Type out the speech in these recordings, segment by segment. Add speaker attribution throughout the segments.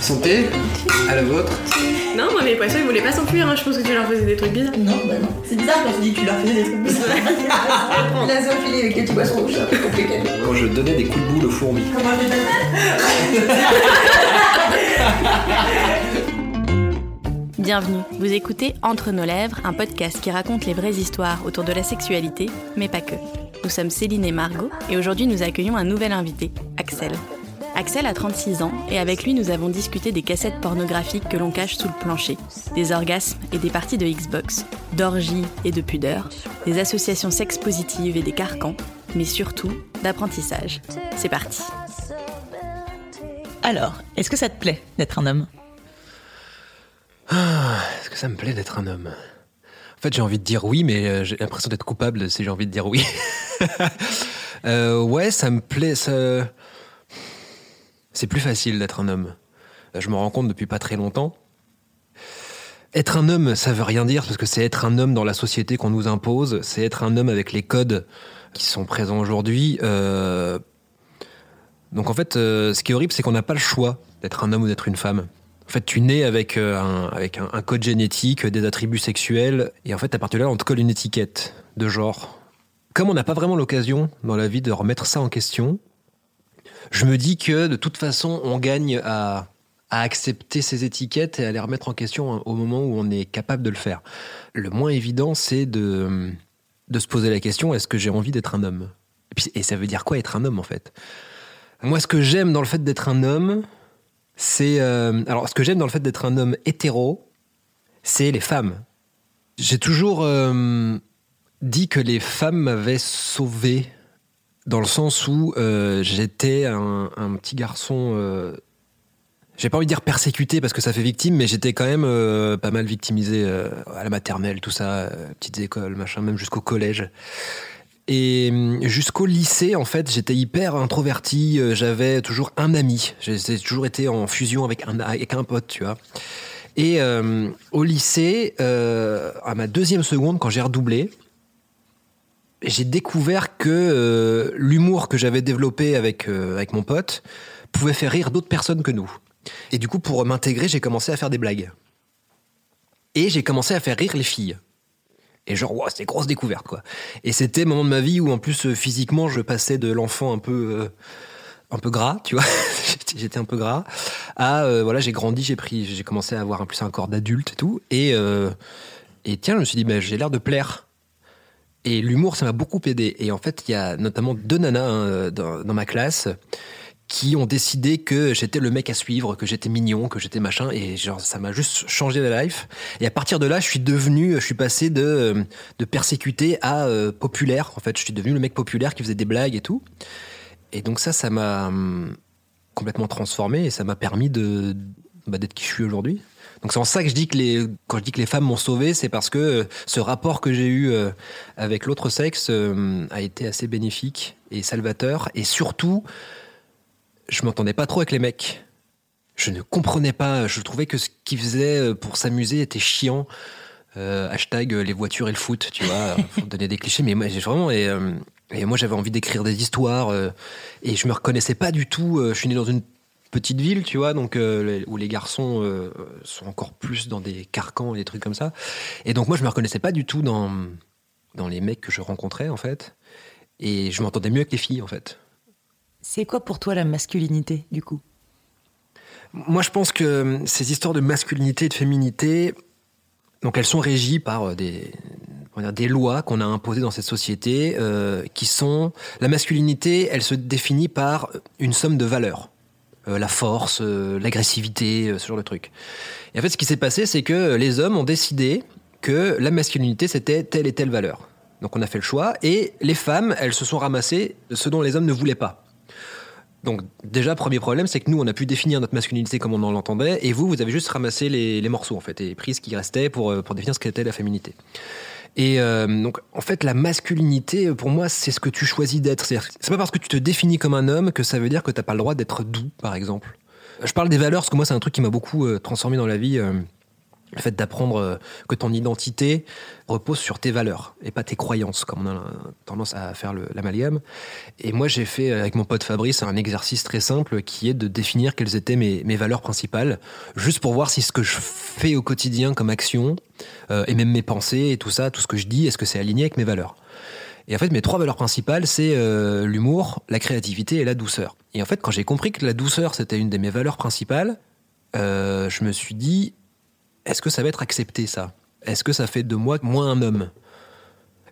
Speaker 1: Santé À la vôtre
Speaker 2: Non, moi mes poissons ils voulaient pas s'enfuir, hein. je pense que tu leur faisais des trucs bizarres.
Speaker 3: Non, bah non. C'est bizarre quand tu dis que tu leur faisais des trucs bizarres. La zoophilie avec les petits poissons rouges, c'est un peu compliqué.
Speaker 1: Quand je donnais des coups de boule aux fourmis.
Speaker 3: Comment je fais
Speaker 4: Bienvenue, vous écoutez Entre nos lèvres, un podcast qui raconte les vraies histoires autour de la sexualité, mais pas que. Nous sommes Céline et Margot, et aujourd'hui nous accueillons un nouvel invité, Axel. Axel a 36 ans, et avec lui nous avons discuté des cassettes pornographiques que l'on cache sous le plancher, des orgasmes et des parties de Xbox, d'orgies et de pudeur, des associations sex positives et des carcans, mais surtout d'apprentissage. C'est parti.
Speaker 5: Alors, est-ce que ça te plaît d'être un homme?
Speaker 1: Est-ce que ça me plaît d'être un homme? En fait, j'ai envie de dire oui, mais euh, j'ai l'impression d'être coupable si j'ai envie de dire oui. Euh, ouais, ça me plaît. Ça... C'est plus facile d'être un homme. Je me rends compte depuis pas très longtemps. Être un homme, ça veut rien dire parce que c'est être un homme dans la société qu'on nous impose. C'est être un homme avec les codes qui sont présents aujourd'hui. Euh, Donc en fait, euh, ce qui est horrible, c'est qu'on n'a pas le choix d'être un homme ou d'être une femme. En fait, tu nais avec, euh, un, code génétique, des attributs sexuels, et en fait, à partir de là, on te colle une étiquette de genre. Comme on n'a pas vraiment l'occasion dans la vie de remettre ça en question, je me dis que de toute façon, on gagne à, à accepter ces étiquettes et à les remettre en question au moment où on est capable de le faire. Le moins évident, c'est de, de se poser la question est-ce que j'ai envie d'être un homme? Et ça veut dire quoi être un homme en fait? Moi, ce que j'aime dans le fait d'être un homme, c'est. euh, alors, ce que j'aime dans le fait d'être un homme hétéro, c'est les femmes. J'ai toujours euh, dit que les femmes m'avaient sauvé dans le sens où euh, j'étais un, petit garçon. euh, j'ai pas envie de dire persécuté parce que ça fait victime, mais j'étais quand même euh, pas mal victimisé euh, à la maternelle, tout ça, petites écoles, machin, même jusqu'au collège. Et hum, jusqu'au lycée, en fait, j'étais hyper introverti. J'avais toujours un ami. J'ai toujours été en fusion avec un, avec un pote, tu vois. Et euh, au lycée, à ma deuxième seconde, quand j'ai redoublé, j'ai découvert que euh, l'humour que j'avais développé avec, euh, avec mon pote pouvait faire rire d'autres personnes que nous. Et du coup, pour m'intégrer, j'ai commencé à faire des blagues. Et j'ai commencé à faire rire les filles. Et genre, wow, c'était grosse découverte, quoi. Et c'était moment de ma vie où, en plus, euh, physiquement, je passais de l'enfant un peu, un peu gras, tu vois. J'étais- un peu gras. À, voilà, j'ai grandi, j'ai pris, j'ai commencé à avoir un plus un corps d'adulte et tout. Et, et tiens, je me suis dit, j'ai l'air de plaire. Et l'humour, ça m'a beaucoup aidé. Et en fait, il y a notamment deux nanas hein, dans, ma classe qui ont décidé que j'étais le mec à suivre, que j'étais mignon, que j'étais machin, et genre ça m'a juste changé la life. Et à partir de là, je suis devenu, je suis passé de de persécuté à euh, populaire. En fait, je suis devenu le mec populaire qui faisait des blagues et tout. Et donc ça, ça m'a hum, complètement transformé et ça m'a permis de bah, d'être qui je suis aujourd'hui. Donc c'est en ça que je dis que les quand je dis que les femmes m'ont sauvé, c'est parce que euh, ce rapport que j'ai eu euh, avec l'autre sexe euh, a été assez bénéfique et salvateur et surtout je m'entendais pas trop avec les mecs. Je ne comprenais pas. Je trouvais que ce qu'ils faisaient pour s'amuser était chiant. Euh, hashtag les voitures et le foot, tu vois. Faut donner des clichés, mais moi j'ai vraiment et, et moi j'avais envie d'écrire des histoires et je me reconnaissais pas du tout. je suis né dans une petite ville, tu vois, donc euh, où les garçons euh, sont encore plus dans des carcans et des trucs comme ça. Et donc moi je me reconnaissais pas du tout dans dans les mecs que je rencontrais en fait. Et je m'entendais mieux avec les filles en fait.
Speaker 5: C'est quoi pour toi la masculinité, du coup?
Speaker 1: Moi, je pense que ces histoires de masculinité et de féminité, donc elles sont régies par euh, des, dire, des lois qu'on a imposées dans cette société, euh, qui sont la masculinité, elle se définit par une somme de valeurs, Euh, la force, euh, l'agressivité, euh, ce genre de trucs. Et en fait, ce qui s'est passé, c'est que les hommes ont décidé que la masculinité c'était telle et telle valeur. Donc on a fait le choix, et les femmes, elles se sont ramassées ce dont les hommes ne voulaient pas. Donc déjà, premier problème, c'est que nous, on a pu définir notre masculinité comme on en l'entendait, et vous, vous avez juste ramassé les, les morceaux, en fait, et pris ce qui restait pour, euh, pour définir ce qu'était la féminité. Et euh, donc, en fait, la masculinité, pour moi, c'est ce que tu choisis d'être. C'est pas parce que tu te définis comme un homme que ça veut dire que t'as pas le droit d'être doux, par exemple. Je parle des valeurs, parce que moi, c'est un truc qui m'a beaucoup euh, transformé dans la vie. Le fait d'apprendre euh, que ton identité repose sur tes valeurs et pas tes croyances, comme on a tendance à faire l'amalgame. Et moi, j'ai fait euh, avec mon pote Fabrice un exercice très simple qui est de définir quelles étaient mes, mes valeurs principales, juste pour voir si ce que je fais au quotidien comme action, euh, et même mes pensées et tout ça, tout ce que je dis, est-ce que c'est aligné avec mes valeurs? Et en fait, mes trois valeurs principales, c'est l'humour, la créativité et la douceur. Et en fait, quand j'ai compris que la douceur, c'était une de mes valeurs principales, je me suis dit, est-ce que ça va être accepté, ça? Est-ce que ça fait de moi moins un homme?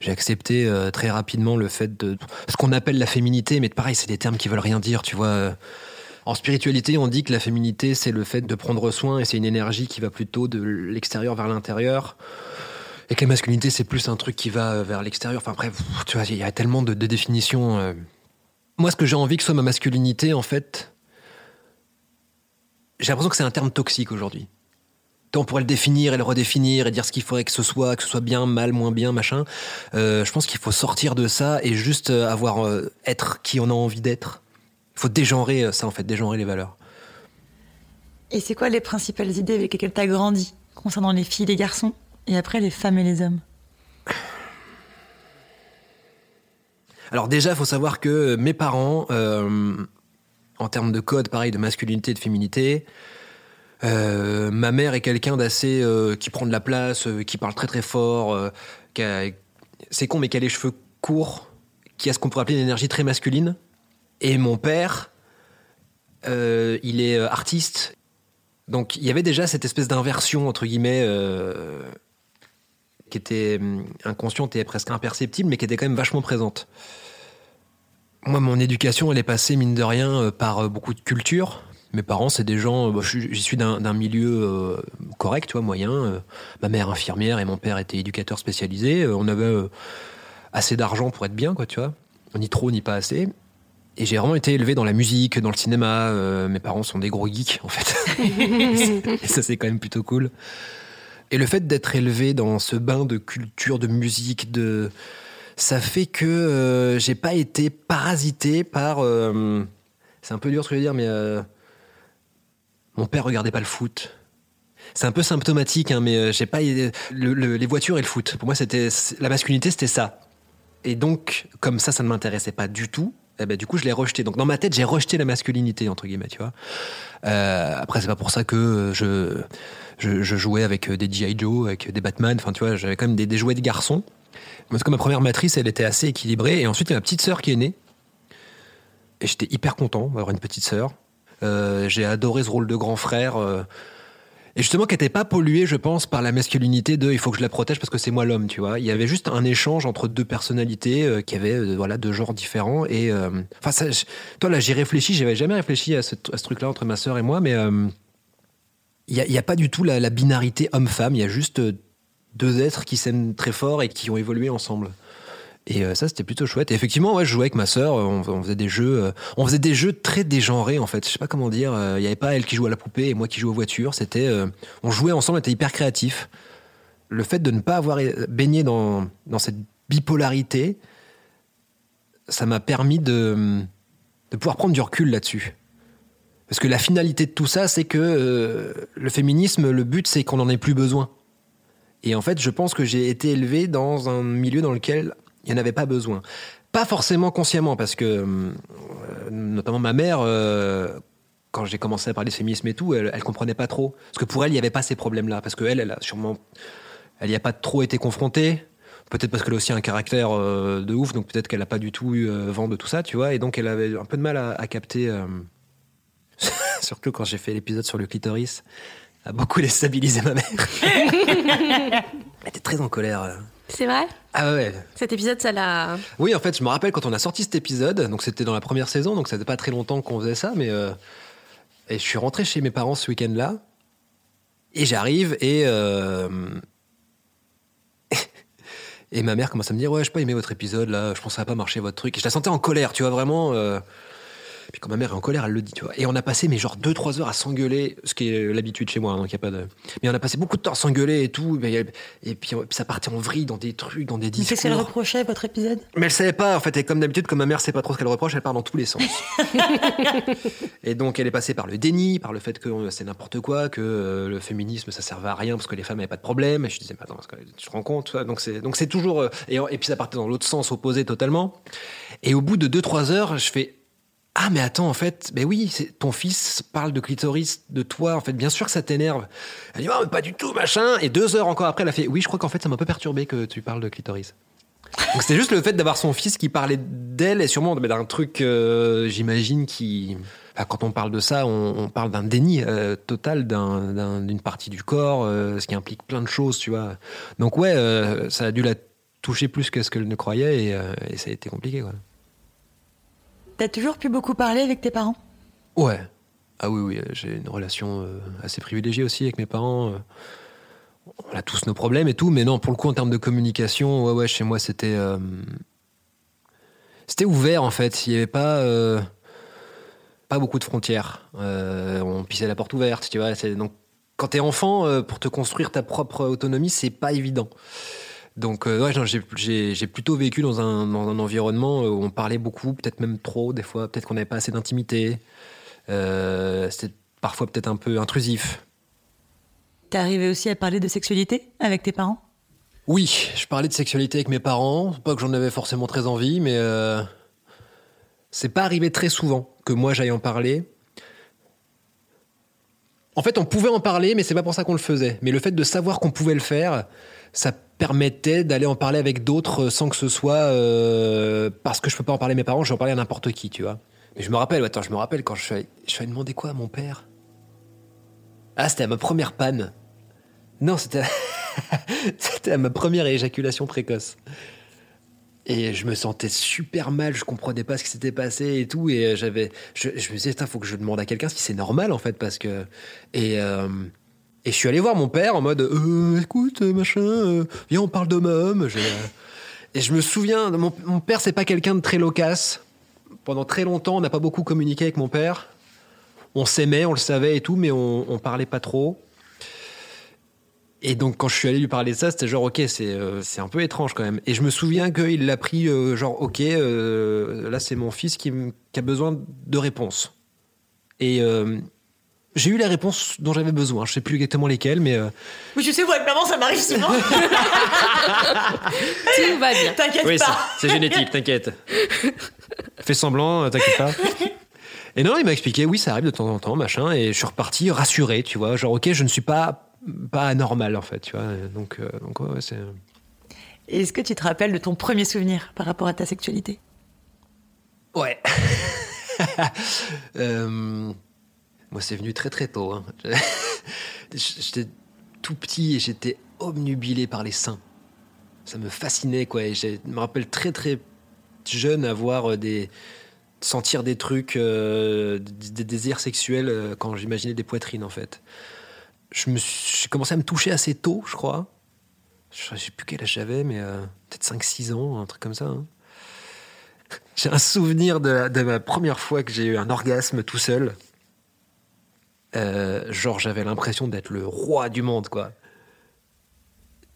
Speaker 1: J'ai accepté euh, très rapidement le fait de... Ce qu'on appelle la féminité, mais pareil, c'est des termes qui veulent rien dire, tu vois. En spiritualité, on dit que la féminité, c'est le fait de prendre soin et c'est une énergie qui va plutôt de l'extérieur vers l'intérieur. Et que la masculinité, c'est plus un truc qui va vers l'extérieur. Enfin bref, tu vois, il y a tellement de, définitions. euh. Moi, ce que j'ai envie que soit ma masculinité, en fait, j'ai l'impression que c'est un terme toxique aujourd'hui. On pourrait le définir et le redéfinir et dire ce qu'il faudrait que ce soit, que ce soit bien, mal, moins bien, machin. Euh, je pense qu'il faut sortir de ça et juste euh, avoir euh, être qui on a envie d'être. Il faut dégenrer ça, en fait, dégenrer les valeurs.
Speaker 5: Et c'est quoi les principales idées avec lesquelles tu as grandi concernant les filles et les garçons et après les femmes et les hommes?
Speaker 1: Alors déjà, il faut savoir que mes parents, euh, en termes de code, pareil, de masculinité de féminité, euh, ma mère est quelqu'un d'assez euh, qui prend de la place, euh, qui parle très très fort, qui a- c'est con mais qui a les cheveux courts, qui a ce qu'on pourrait appeler une énergie très masculine. Et mon père, il est artiste, donc il y avait déjà cette espèce d'inversion entre guillemets. qui était hum, inconsciente et presque imperceptible, mais qui était quand même vachement présente. Moi, mon éducation, elle est passée, mine de rien, par beaucoup de culture. Mes parents, c'est des gens. euh, bah, je suis- d'un milieu euh, correct, tu vois, moyen. Euh, Ma mère infirmière et mon père était éducateur spécialisé. Euh, On avait assez d'argent pour être bien, quoi, tu vois. Ni trop, ni pas assez. Et j'ai vraiment été élevé dans la musique, dans le cinéma. Mes parents sont des gros geeks, en fait. et ça, c'est quand même plutôt cool. Et le fait d'être élevé dans ce bain de culture, de musique, de ça fait que j'ai pas été parasité par. c'est un peu dur ce que je veux dire, mais mon père regardait pas le foot. C'est un peu symptomatique, hein, mais euh, j'ai pas le- le- les voitures et le foot. Pour moi, c'était la masculinité, c'était ça. Et donc, comme ça, ça ne m'intéressait pas du tout. Eh ben, du coup, je l'ai rejeté. Donc, dans ma tête, j'ai rejeté la masculinité entre guillemets, tu vois. Euh, après, c'est pas pour ça que je jouais avec des G.I. Joe, avec des Batman. Enfin, tu vois, j'avais quand même des, des jouets de garçons. Parce que ma première matrice, elle était assez équilibrée. Et ensuite, il y a ma petite sœur qui est née. Et j'étais hyper content d'avoir une petite sœur. Euh, j'ai adoré ce rôle de grand frère. euh, et justement, qui n'était pas pollué, je pense, par la masculinité de il faut que je la protège parce que c'est moi l'homme, tu vois. Il y avait juste un échange entre deux personnalités euh, qui avaient voilà, deux genres différents. Et enfin, toi, là, j'y réfléchis. J'avais jamais réfléchi à ce, truc-là entre ma sœur et moi, mais il n'y a, pas du tout la, binarité homme-femme. Il y a juste deux êtres qui s'aiment très fort et qui ont évolué ensemble. Et euh, ça, c'était plutôt chouette. Et effectivement, ouais, je jouais avec ma sœur. euh, On, faisait des jeux, euh, on faisait des jeux très dégenrés en fait. Je sais pas comment dire. Il n'y avait pas elle qui jouait à la poupée et moi qui jouais aux voitures. C'était, on jouait ensemble, on était hyper créatifs. Le fait de ne pas avoir baigné dans dans cette bipolarité, ça m'a permis de de pouvoir prendre du recul là-dessus. Parce que la finalité de tout ça, c'est que le féminisme, le but, c'est qu'on n'en ait plus besoin. Et en fait, je pense que j'ai été élevé dans un milieu dans lequel il n'y en avait pas besoin. Pas forcément consciemment, parce que euh, notamment ma mère, euh, quand j'ai commencé à parler de féminisme et tout, elle, elle comprenait pas trop. Parce que pour elle, il n'y avait pas ces problèmes-là. Parce qu'elle, elle a sûrement. Elle n'y a pas trop été confrontée. Peut-être parce qu'elle a aussi un caractère euh, de ouf, donc peut-être qu'elle n'a pas du tout eu vent de tout ça, tu vois. Et donc elle avait un peu de mal à, à capter. Surtout quand j'ai fait l'épisode sur le clitoris, a beaucoup déstabilisé ma mère. Elle était très en colère.
Speaker 2: C'est vrai?
Speaker 1: Ah ouais.
Speaker 2: Cet épisode, ça l'a.
Speaker 1: Oui, en fait, je me rappelle quand on a sorti cet épisode, donc c'était dans la première saison, donc ça faisait pas très longtemps qu'on faisait ça, mais euh, et je suis rentré chez mes parents ce week-end-là, et j'arrive et euh, et ma mère commence à me dire ouais, je pas aimé votre épisode là, je pense que ça va pas marcher votre truc. Et je la sentais en colère, tu vois vraiment. euh, Puis quand ma mère est en colère, elle le dit, tu vois. Et on a passé, mais genre 2-3 heures à s'engueuler, ce qui est l'habitude chez moi, hein, donc il a pas de. Mais on a passé beaucoup de temps à s'engueuler et tout. Et, et puis, ça partait en vrille dans des trucs, dans des
Speaker 5: Mais
Speaker 1: discours.
Speaker 5: Qu'est-ce qu'elle reprochait, votre épisode?
Speaker 1: Mais elle savait pas, en fait. Et comme d'habitude, comme ma mère sait pas trop ce qu'elle reproche, elle part dans tous les sens. et donc, elle est passée par le déni, par le fait que euh, c'est n'importe quoi, que euh, le féminisme, ça servait à rien parce que les femmes n'avaient pas de problème. Et je disais, mais attends, tu te rends compte Donc, c'est, donc c'est toujours. euh, et, et puis, ça partait dans l'autre sens, opposé totalement. Et au bout de 2-3 heures, je fais. Ah, mais attends, en fait, ben oui, c'est, ton fils parle de clitoris de toi. En fait, bien sûr que ça t'énerve. Elle dit, oh, mais pas du tout, machin. Et deux heures encore après, elle a fait, oui, je crois qu'en fait, ça m'a un peu perturbé que tu parles de clitoris. Donc c'était juste le fait d'avoir son fils qui parlait d'elle et sûrement d'un truc, euh, j'imagine, qui... quand on parle de ça, on, parle d'un déni euh, total d'un- d'un- d'une partie du corps, euh, ce qui implique plein de choses, tu vois. Donc ouais, ça a dû la toucher plus que ce qu'elle ne croyait et, et ça a été compliqué, quoi.
Speaker 5: T'as toujours pu beaucoup parler avec tes parents?
Speaker 1: Ouais. Ah oui, oui, euh, j'ai une relation euh, assez privilégiée aussi avec mes parents. euh. On a tous nos problèmes et tout, mais non, pour le coup, en termes de communication, ouais, ouais, chez moi, c'était. C'était ouvert, en fait. Il n'y avait pas. Pas beaucoup de frontières. On pissait la porte ouverte, tu vois. Donc, quand t'es enfant, pour te construire ta propre autonomie, c'est pas évident. Donc, euh, ouais, j'ai- plutôt vécu dans un, dans un environnement où on parlait beaucoup, peut-être même trop, des fois, peut-être qu'on n'avait pas assez d'intimité. Euh, C'était parfois peut-être un peu intrusif.
Speaker 5: T'es arrivé aussi à parler de sexualité avec tes parents?
Speaker 1: Oui, je parlais de sexualité avec mes parents. Pas que j'en avais forcément très envie, mais euh, c'est pas arrivé très souvent que moi j'aille en parler. En fait, on pouvait en parler, mais c'est pas pour ça qu'on le faisait. Mais le fait de savoir qu'on pouvait le faire, ça permettait d'aller en parler avec d'autres sans que ce soit euh, parce que je peux pas en parler à mes parents, je vais en parler à n'importe qui, tu vois. Mais je me rappelle, attends, je me rappelle quand je suis allé, je suis demander quoi à mon père? Ah, c'était à ma première panne. Non, c'était c'était à ma première éjaculation précoce. Et je me sentais super mal, je comprenais pas ce qui s'était passé et tout. Et euh, j'avais, je, je me disais, il faut que je demande à quelqu'un si c'est normal en fait, parce que. Et, euh, et je suis allé voir mon père en mode, euh, écoute, euh, machin, euh, viens, on parle. J'ai, euh, Et je me souviens, mon, père, c'est pas quelqu'un de très loquace. Pendant très longtemps, on n'a pas beaucoup communiqué avec mon père. On s'aimait, on le savait et tout, mais on, on parlait pas trop. Et donc, quand je suis allé lui parler de ça, c'était genre, ok, c'est euh, un peu étrange quand même. Et je me souviens qu'il l'a pris, genre, ok, là, c'est mon fils qui, qui a besoin de réponses. Et j'ai eu les réponses dont j'avais besoin. Je sais plus exactement lesquelles, mais euh,
Speaker 3: Oui, tu sais, moi, avec maman, ça m'arrive souvent.
Speaker 4: Tout va bien.
Speaker 3: T'inquiète
Speaker 1: oui, c'est
Speaker 3: pas.
Speaker 1: c'est génétique, t'inquiète. Fais semblant, euh, t'inquiète pas. Et non, il m'a expliqué, oui, ça arrive de temps en temps, machin, et je suis reparti rassuré, tu vois, genre, ok, je ne suis pas pas anormal en fait, tu vois. Donc, euh, donc ouais, ouais, c'est.
Speaker 5: Et Est-ce que tu te rappelles de ton premier souvenir par rapport à ta sexualité?
Speaker 1: Ouais. Euh, moi, c'est venu très très tôt. hein. J'étais tout petit et j'étais obnubilé par les seins. Ça me fascinait, quoi. Et je me rappelle très très jeune avoir euh, des sentir des trucs, euh, des, désirs sexuels euh, quand j'imaginais des poitrines, en fait. Je me suis- commencé à me toucher assez tôt, je crois. Je sais plus quel âge j'avais, mais peut-être 5-6 ans, un truc comme ça. hein. J'ai un souvenir de ma première fois que j'ai eu un orgasme tout seul. Euh, genre, j'avais l'impression d'être le roi du monde, quoi.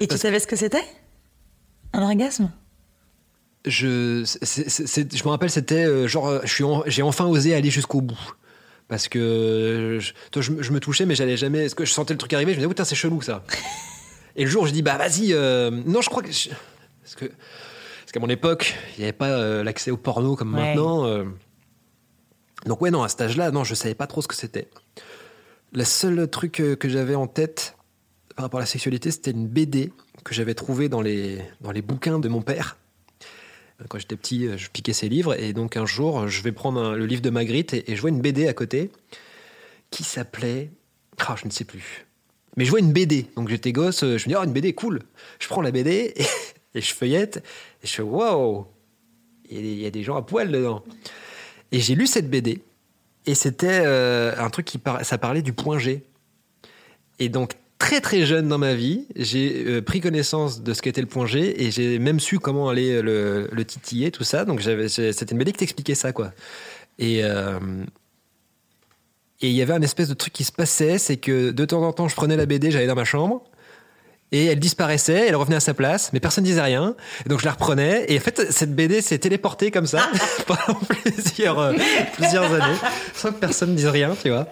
Speaker 5: Et tu
Speaker 1: Parce-
Speaker 5: savais ce que c'était? Un orgasme?
Speaker 1: Je, je me rappelle, c'était euh, genre, euh, en- j'ai enfin osé aller jusqu'au bout. Parce que je, toi, je, me- je me touchais, mais j'allais jamais. Est-ce que je sentais le truc arriver Je me disais, putain, c'est chelou ça. Et le jour, je dis, bah vas-y. euh, non, je crois que. je- parce que parce qu'à mon époque, il n'y avait pas euh, l'accès au porno comme
Speaker 5: Ouais.
Speaker 1: maintenant. Donc, ouais, non, à cet âge-là, non, je savais pas trop ce que c'était. Le seul truc euh, que j'avais en tête par rapport à la sexualité, c'était une BD que j'avais trouvée dans les, dans les bouquins de mon père. Quand j'étais petit, euh, je piquais ses livres. Et donc, un jour, je vais prendre le livre de Magritte et, je vois une BD à côté qui s'appelait. Ah, je ne sais plus. Mais je vois une BD. Donc, j'étais gosse, euh, je me dis, oh, une BD, cool. Je prends la BD et, je feuillette. Et je fais, waouh, il y y a des gens à poil dedans. Et j'ai lu cette BD. Et c'était euh, un truc qui ça parlait du point G. Et donc très très jeune dans ma vie, j'ai euh, pris connaissance de ce qu'était le point G et j'ai même su comment aller euh, le, le titiller, tout ça. Donc c'était une BD qui t'expliquait ça, quoi. Et et il y avait un espèce de truc qui se passait, c'est que de temps en temps, je prenais la BD, j'allais dans ma chambre, et elle disparaissait, elle revenait à sa place, mais personne ne disait rien. Et donc je la reprenais, et en fait, cette BD s'est téléportée comme ça pendant plusieurs, euh, plusieurs années, sans que personne ne dise rien, tu vois.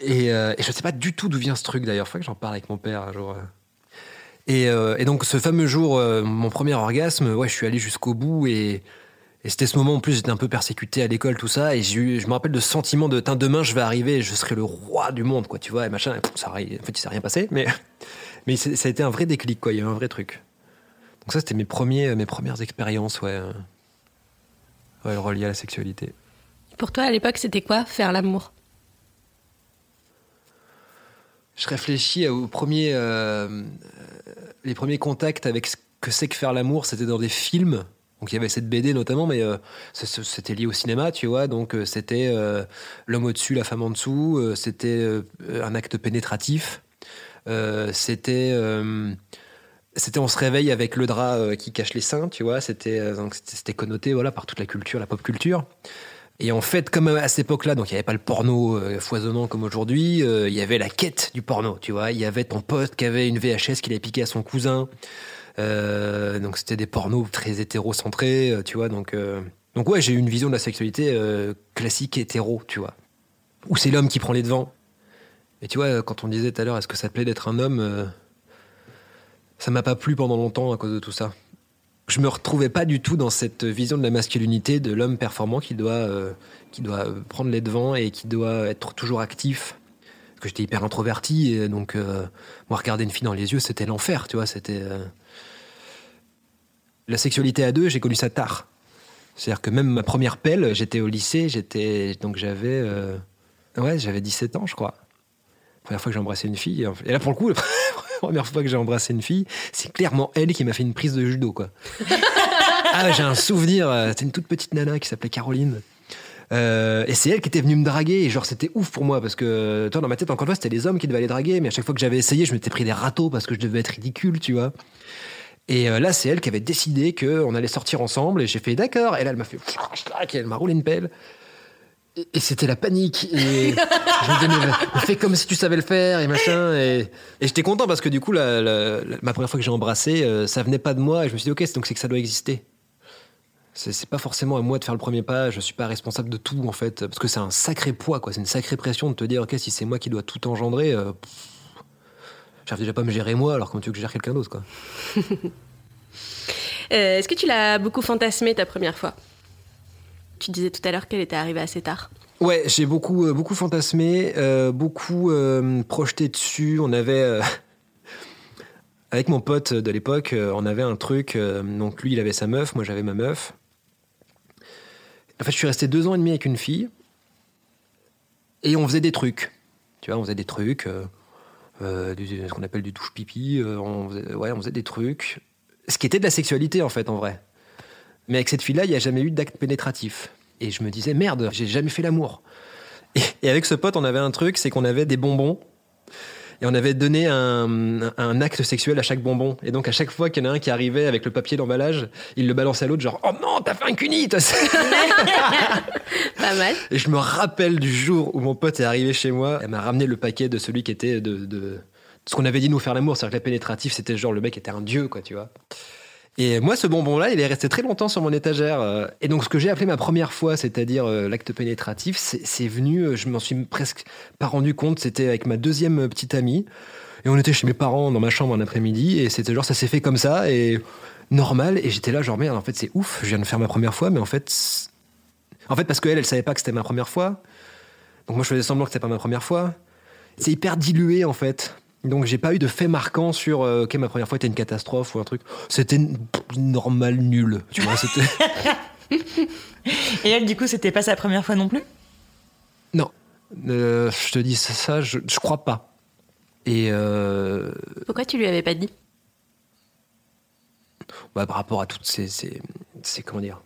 Speaker 1: Et, euh, et je sais pas du tout d'où vient ce truc d'ailleurs, faut que j'en parle avec mon père un jour. Et, euh, et donc ce fameux jour, mon premier orgasme, ouais, je suis allé jusqu'au bout et, et c'était ce moment en plus, j'étais un peu persécuté à l'école, tout ça, et eu, je me rappelle de ce sentiment de, demain je vais arriver, et je serai le roi du monde, quoi, tu vois, et machin. Et, pff, ça, en fait, il s'est rien passé, mais, mais ça a été un vrai déclic, quoi, il y a eu un vrai truc. Donc ça, c'était mes, premiers, mes premières expériences, ouais, euh, ouais, reliées à la sexualité.
Speaker 4: Pour toi, à l'époque, c'était quoi faire l'amour?
Speaker 1: Je réfléchis aux premiers, euh, euh, les premiers contacts avec ce que c'est que faire l'amour, c'était dans des films. Donc il y avait cette BD notamment, mais euh, c'était lié au cinéma, tu vois. Donc euh, c'était euh, l'homme au-dessus, la femme en dessous. c'était un acte pénétratif. C'était c'était on se réveille avec le drap qui cache les seins, tu vois. C'était donc c'était connoté voilà par toute la culture, la pop culture. Et en fait, comme à cette époque-là, donc il n'y avait pas le porno foisonnant comme aujourd'hui, il y avait la quête du porno, tu vois. Il y avait ton pote qui avait une VHS qu'il avait piqué à son cousin. Euh, donc c'était des pornos très hétérocentrés, euh, tu vois. Donc, euh, donc ouais, j'ai eu une vision de la sexualité classique hétéro, tu vois. Où c'est l'homme qui prend les devants. Et tu vois, quand on disait tout à l'heure, est-ce que ça te plaît d'être un homme Ça m'a pas plu pendant longtemps à cause de tout ça je me retrouvais pas du tout dans cette vision de la masculinité de l'homme performant qui doit, qui doit prendre les devants et qui doit être toujours actif. Parce que j'étais hyper introverti et donc moi regarder une fille dans les yeux c'était l'enfer, tu vois. C'était la sexualité à deux, j'ai connu ça tard. C'est-à-dire que même ma première pelle, j'étais au lycée, j'étais donc j'avais euh, ouais j'avais 17 ans je crois. Première fois que j'ai embrassé une fille. Et là pour le coup. La première fois que j'ai embrassé une fille, c'est clairement elle qui m'a fait une prise de judo, quoi. ah, j'ai un souvenir. euh, C'était une toute petite nana qui s'appelait Caroline. Euh, et c'est elle qui était venue me draguer. Et genre, c'était ouf pour moi parce que, toi, dans ma tête, encore une fois, c'était les hommes qui devaient aller draguer. Mais à chaque fois que j'avais essayé, je m'étais pris des râteaux parce que je devais être ridicule, tu vois. Et euh, là, c'est elle qui avait décidé qu'on allait sortir ensemble. Et j'ai fait d'accord. Et là, elle m'a fait. Et elle m'a roulé une pelle. Et, et c'était la panique. Et je me disais, mais fais comme si tu savais le faire et machin. Et, et j'étais content parce que du coup, la, la- la- ma première fois que j'ai embrassé, euh, ça venait pas de moi. Et je me suis dit, ok, donc c'est que ça doit exister. C'est c'est pas forcément à moi de faire le premier pas. Je suis pas responsable de tout en fait, parce que c'est un sacré poids, quoi. C'est une sacrée pression de te dire, ok, si c'est moi qui dois tout engendrer, euh, pff, j'arrive déjà pas à me gérer moi, alors comment tu veux que je gère quelqu'un d'autre, quoi.
Speaker 2: Euh, Est-ce que tu l'as beaucoup fantasmé ta première fois? Tu disais tout à l'heure qu'elle était arrivée assez tard.
Speaker 1: Ouais, j'ai beaucoup, euh, beaucoup fantasmé, euh, beaucoup euh, projeté dessus. On avait, avec mon pote de l'époque, on avait un truc. donc lui, il avait sa meuf, moi j'avais ma meuf. En fait, je suis resté deux ans et demi avec une fille, et on faisait des trucs. Tu vois, on faisait des trucs, euh, euh, du- ce qu'on appelle du douche pipi. euh, on faisait, ouais, on faisait des trucs. Ce qui était de la sexualité en fait, en vrai. Mais avec cette fille-là, il n'y a jamais eu d'acte pénétratif. Et je me disais, merde, j'ai jamais fait l'amour. Et, et avec ce pote, on avait un truc, c'est qu'on avait des bonbons. Et on avait donné un, un acte sexuel à chaque bonbon. Et donc, à chaque fois qu'il y en a un qui arrivait avec le papier d'emballage, il le balançait à l'autre, genre, oh non, t'as fait un cuni, toi.
Speaker 2: Pas mal.
Speaker 1: Et je me rappelle du jour où mon pote est arrivé chez moi. Elle m'a ramené le paquet de celui qui était de, de, ce qu'on avait dit nous faire l'amour. C'est-à-dire que la pénétratif, c'était genre le mec était un dieu, quoi, tu vois. Et moi, ce bonbon-là, il est resté très longtemps sur mon étagère. euh, Et donc, ce que j'ai appelé ma première fois, c'est-à-dire euh, l'acte pénétratif, c'est venu, euh, je m'en suis presque pas rendu compte, c'était avec ma deuxième petite amie. Et on était chez mes parents dans ma chambre un après-midi. Et c'était genre, ça s'est fait comme ça. Et normal. Et j'étais là, genre, merde, en fait, c'est ouf. Je viens de faire ma première fois, mais en fait, en fait, parce qu'elle, elle savait pas que c'était ma première fois. Donc moi, je faisais semblant que c'était pas ma première fois. C'est hyper dilué, en fait. Donc j'ai pas eu de fait marquant sur euh, ok ma première fois était une catastrophe ou un truc. C'était normal nul. Tu vois, c'était
Speaker 5: Et elle, du coup, c'était pas sa première fois non plus?
Speaker 1: Non. Euh, je te dis ça, ça, je, je crois pas. Et euh,
Speaker 2: Pourquoi tu lui avais pas dit?
Speaker 1: Bah, par rapport à toutes ces, ces, ces- comment dire,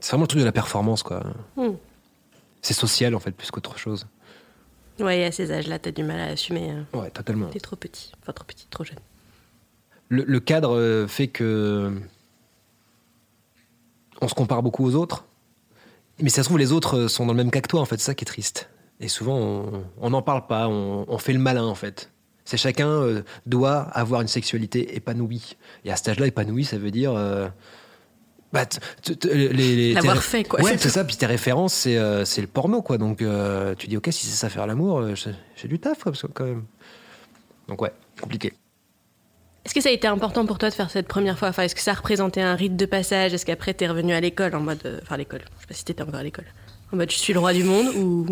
Speaker 1: c'est vraiment le truc de la performance quoi.
Speaker 2: Hmm.
Speaker 1: C'est social en fait plus qu'autre chose.
Speaker 2: Ouais, à ces âges-là, t'as du mal à assumer. euh,
Speaker 1: Ouais, totalement.
Speaker 2: T'es trop petit. Enfin, trop petit, trop jeune.
Speaker 1: le, le cadre euh, fait que on se compare beaucoup aux autres. Mais ça se trouve, les autres sont dans le même cas que toi, en fait, c'est ça qui est triste. Et souvent, on n'en parle pas, on, on, fait le malin, en fait. C'est chacun euh, doit avoir une sexualité épanouie. Et à cet âge-là, épanouie, ça veut dire. Euh,
Speaker 2: bah, L'avoir fait, quoi.
Speaker 1: Ouais, c'est ça. Puis tes références, c'est euh, le porno, quoi. Donc, euh, tu dis, OK, si c'est ça faire l'amour, euh, j'ai du taf, quand même. Donc, ouais, compliqué.
Speaker 2: Est-ce que ça a été important pour toi de faire cette première fois? Enfin, Est-ce que ça représentait un rite de passage? Est-ce qu'après, t'es revenu à l'école en mode. Enfin, l'école. Je sais pas si t'étais encore à l'école. En mode, je suis le roi du monde ou?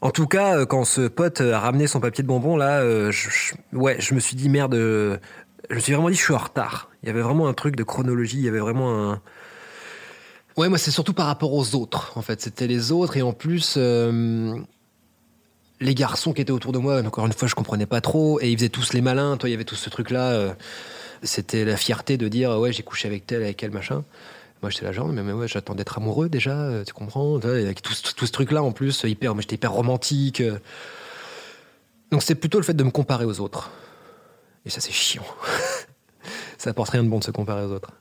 Speaker 1: En tout cas, quand ce pote a ramené son papier de bonbon, là, je, ouais, je me suis dit merde, je me suis vraiment dit je suis en retard. Il y avait vraiment un truc de chronologie, il y avait vraiment un. Ouais, moi c'est surtout par rapport aux autres, en fait. C'était les autres et en plus. Euh, les garçons qui étaient autour de moi, encore une fois, je comprenais pas trop, et ils faisaient tous les malins. Toi, il y avait tout ce truc-là. Euh, c'était la fierté de dire, ouais, j'ai couché avec tel, avec quel machin. Moi, j'étais là, genre, mais, mais ouais, j'attends d'être amoureux déjà, euh, tu comprends Avec tout, tout, ce truc-là, en plus, hyper, j'étais hyper romantique. Donc, c'est plutôt le fait de me comparer aux autres. Et ça, c'est chiant. ça apporte rien de bon de se comparer aux autres.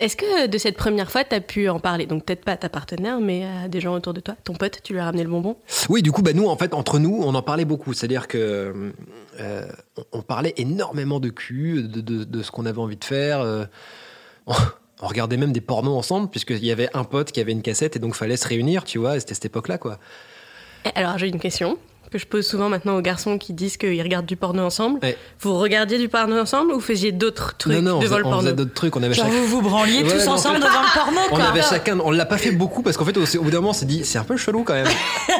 Speaker 2: Est-ce que de cette première fois, tu as pu en parler? Donc peut-être pas à ta partenaire, mais à des gens autour de toi. Ton pote, tu lui as ramené le bonbon?
Speaker 1: Oui, du coup, bah, nous, en fait, entre nous, on en parlait beaucoup. C'est-à-dire que euh, on parlait énormément de cul, de, de, ce qu'on avait envie de faire. Euh, on, regardait même des pornos ensemble, puisqu'il y avait un pote qui avait une cassette, et donc fallait se réunir, tu vois. C'était cette époque-là, quoi.
Speaker 2: Alors, j'ai une question que je pose souvent maintenant aux garçons qui disent qu'ils regardent du porno ensemble. Vous regardiez du porno ensemble ou vous faisiez d'autres trucs
Speaker 1: non, non,
Speaker 2: devant
Speaker 1: on
Speaker 2: le porno
Speaker 1: On faisait d'autres trucs. On avait
Speaker 5: Genre vous vous branliez tous ensemble devant le porno.
Speaker 1: Quoi. On avait chacun. On l'a pas fait beaucoup parce qu'en fait au, bout d'un moment on s'est dit c'est un peu chelou quand même.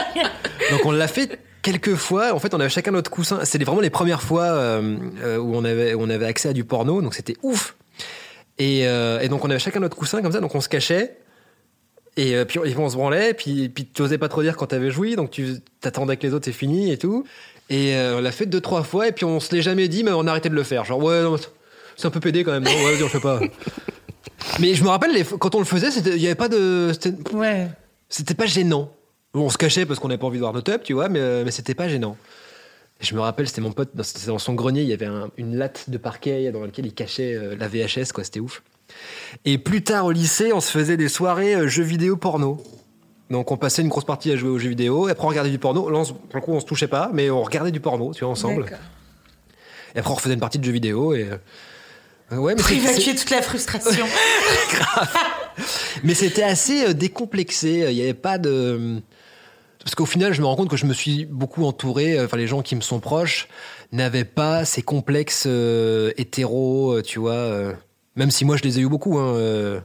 Speaker 1: Donc on l'a fait quelques fois. En fait on avait chacun notre coussin. C'était vraiment les premières fois euh, euh, où on avait on avait accès à du porno. Donc c'était ouf. Et, euh, et donc on avait chacun notre coussin comme ça. Donc on se cachait. Et euh, puis on se branlait, puis, puis tu osais pas trop dire quand t'avais joui, donc tu t'attendais que les autres c'est fini et tout. Et euh, on l'a fait deux, trois fois, et puis on se l'est jamais dit, mais on a arrêté de le faire. Genre, ouais, c'est un peu pédé quand même, non, ouais, vas-y, on fait pas. mais je me rappelle, les, quand on le faisait, il y avait pas de.
Speaker 5: Ouais.
Speaker 1: C'était pas gênant. On se cachait parce qu'on n'avait pas envie de voir nos top, tu vois, mais, euh, mais c'était pas gênant. Et je me rappelle, c'était mon pote, c'était dans son grenier, il y avait une latte de parquet dans laquelle il cachait la VHS, quoi, c'était ouf. Et plus tard au lycée, on se faisait des soirées euh, jeux vidéo porno. Donc on passait une grosse partie à jouer aux jeux vidéo, et après on regardait du porno. Là, on, pour le coup, on se touchait pas, mais on regardait du porno, tu vois, ensemble. Et après on refaisait une partie de jeux vidéo et.
Speaker 5: Euh, ouais, mais Pour évacuer toute la frustration.
Speaker 1: Grave. Mais c'était assez euh, décomplexé. Il n'y avait pas de. Parce qu'au final, je me rends compte que je me suis beaucoup entouré. Enfin, les gens qui me sont proches n'avaient pas ces complexes hétéros, tu vois. Même si moi, je les ai eu beaucoup. Hein, euh,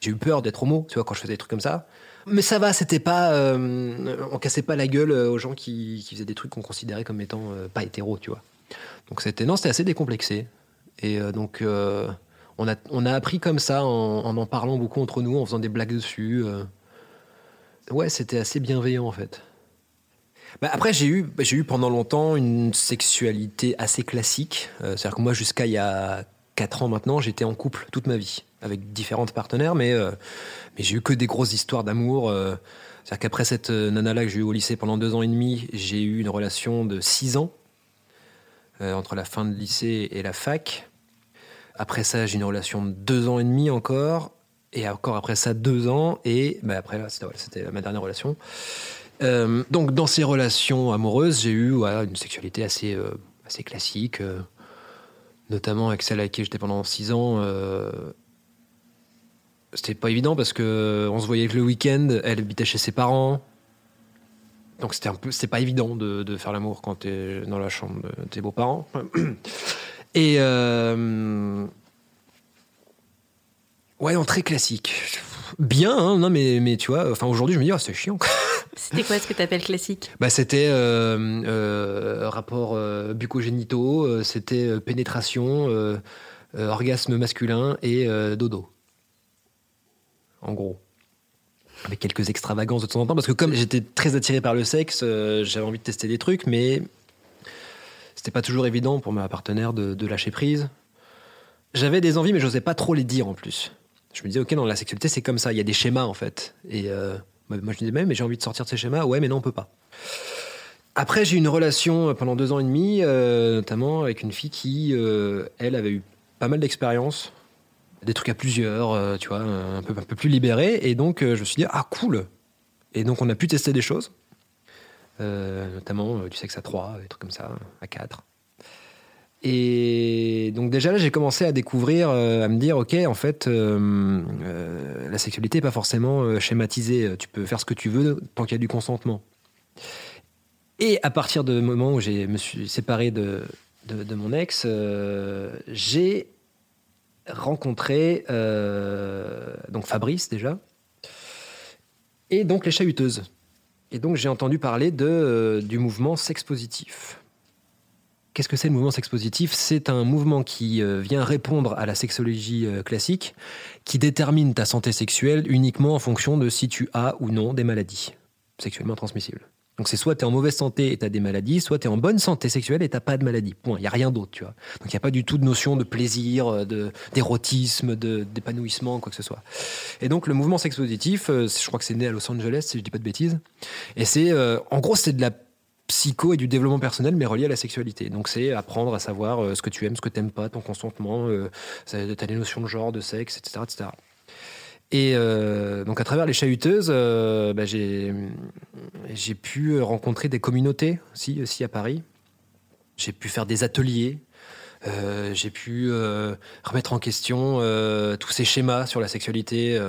Speaker 1: j'ai eu peur d'être homo, tu vois, quand je faisais des trucs comme ça. Mais ça va, c'était pas. Euh, on cassait pas la gueule aux gens qui, faisaient des trucs qu'on considérait comme étant euh, pas hétéros, tu vois. Donc c'était. Non, c'était assez décomplexé. Et donc. on a, on a appris comme ça en, en, parlant beaucoup entre nous, en faisant des blagues dessus. Ouais, c'était assez bienveillant en fait. Bah, après, j'ai eu, j'ai eu pendant longtemps une sexualité assez classique. C'est-à-dire que moi, jusqu'à il y a 4 ans maintenant, j'étais en couple toute ma vie, avec différentes partenaires, mais, euh, mais j'ai eu que des grosses histoires d'amour. Euh. C'est-à-dire qu'après cette euh, nana-là que j'ai eue au lycée pendant deux ans et demi, j'ai eu une relation de 6 ans, entre la fin de lycée et la fac. Après ça, j'ai une relation de deux ans et demi encore, et encore après ça, deux ans, et bah, après là, c'était ma dernière relation. donc dans ces relations amoureuses, j'ai eu une sexualité assez, assez classique notamment avec celle avec qui j'étais pendant 6 ans. Euh, c'était pas évident parce que on se voyait le week-end, elle habitait chez ses parents. Donc c'était un peu, c'est pas évident de, faire l'amour quand t'es dans la chambre de tes beaux-parents. Et euh, ouais, en très classique. Bien, hein, non mais mais tu vois, enfin aujourd'hui je me dis oh, c'est chiant.
Speaker 2: C'était quoi ce que tu appelles classique?
Speaker 1: Bah, C'était euh, euh, rapport euh, bucogénitaux, c'était pénétration, orgasme masculin et dodo. En gros. Avec quelques extravagances de temps en temps, parce que comme j'étais très attiré par le sexe, j'avais envie de tester des trucs, mais c'était pas toujours évident pour ma partenaire de, de lâcher prise. J'avais des envies, mais j'osais pas trop les dire en plus. Je me disais, ok, dans la sexualité, c'est comme ça, il y a des schémas en fait. Et moi, je disais, mais, mais j'ai envie de sortir de ces schémas. Ouais, mais non, on peut pas. Après, j'ai eu une relation euh, pendant deux ans et demi, euh, notamment avec une fille qui, euh, elle, avait eu pas mal d'expérience. des trucs à plusieurs, euh, tu vois, un peu, un peu plus libéré. Et donc, euh, je me suis dit, ah, cool. Et donc, on a pu tester des choses, euh, notamment euh, du sexe à 3, des trucs comme ça, à 4. Et donc, déjà là, j'ai commencé à découvrir, euh, à me dire, ok, en fait, euh, euh, la sexualité n'est pas forcément schématisée. Tu peux faire ce que tu veux tant qu'il y a du consentement. Et à partir du moment où je me suis séparé de, de, mon ex, j'ai rencontré donc Fabrice déjà, et donc les chahuteuses. Et donc j'ai entendu parler de, du mouvement sexe positif. Qu'est-ce que c'est le mouvement sexe positif C'est un mouvement qui euh, vient répondre à la sexologie euh, classique, qui détermine ta santé sexuelle uniquement en fonction de si tu as ou non des maladies sexuellement transmissibles. Donc c'est soit tu es en mauvaise santé et tu as des maladies, soit tu es en bonne santé sexuelle et tu pas de maladie. Point. Il n'y a rien d'autre, tu vois. Donc il n'y a pas du tout de notion de plaisir, euh, d'érotisme, d'épanouissement, quoi que ce soit. Et donc le mouvement sexe positif, je crois que c'est né à Los Angeles, si je dis pas de bêtises. Et c'est, en gros, c'est de la psycho et du développement personnel, mais relié à la sexualité. Donc c'est apprendre à savoir euh, ce que tu aimes, ce que tu n'aimes pas, ton consentement, euh, t'as des notions de genre, de sexe, etc. etc. Et euh, donc à travers les chahuteuses, euh, bah, j'ai pu rencontrer des communautés aussi, aussi à Paris. J'ai pu faire des ateliers. J'ai pu remettre en question tous ces schémas sur la sexualité.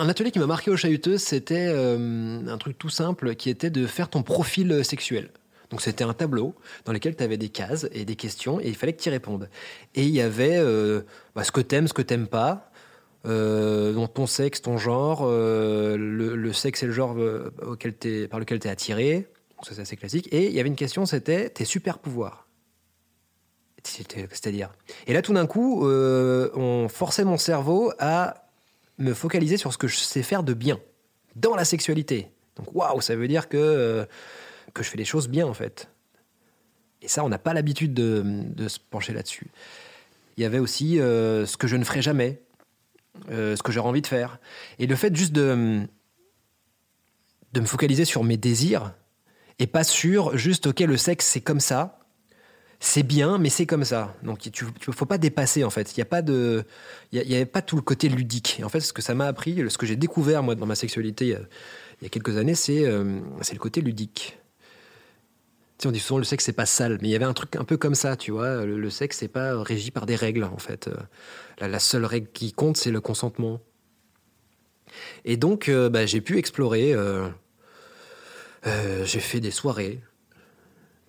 Speaker 1: Un atelier qui m'a marqué aux chahuteuses, c'était euh, un truc tout simple qui était de faire ton profil sexuel. Donc c'était un tableau dans lequel tu avais des cases et des questions et il fallait que tu y répondes. Et il y avait euh, bah, ce que t'aimes, ce que t'aimes pas, euh, donc ton sexe, ton genre, le, sexe et le genre auquel par lequel tu es attiré. Donc ça c'est assez classique. Et il y avait une question, c'était tes super pouvoirs. C'est-à-dire. Et là tout d'un coup, on forçait mon cerveau à me focaliser sur ce que je sais faire de bien dans la sexualité. Donc waouh, ça veut dire que, euh, que je fais les choses bien en fait. Et ça, on n'a pas l'habitude de, se pencher là-dessus. Il y avait aussi euh, ce que je ne ferai jamais, euh, ce que j'aurais envie de faire. Et le fait juste de, de me focaliser sur mes désirs et pas sur juste, ok, le sexe, c'est comme ça. C'est bien, mais c'est comme ça. Donc, tu ne faut pas dépasser, en fait. Il n'y a pas de, il n'y avait pas tout le côté ludique. Et en fait, ce que ça m'a appris, ce que j'ai découvert, moi, dans ma sexualité il y a, il y a quelques années, c'est euh, c'est le côté ludique. Tu sais, on dit souvent le sexe c'est pas sale, mais il y avait un truc un peu comme ça, tu vois. Le, le sexe c'est pas régi par des règles en fait. Euh, La, la seule règle qui compte c'est le consentement. Et donc euh, bah, j'ai pu explorer. euh, euh, j'ai fait des soirées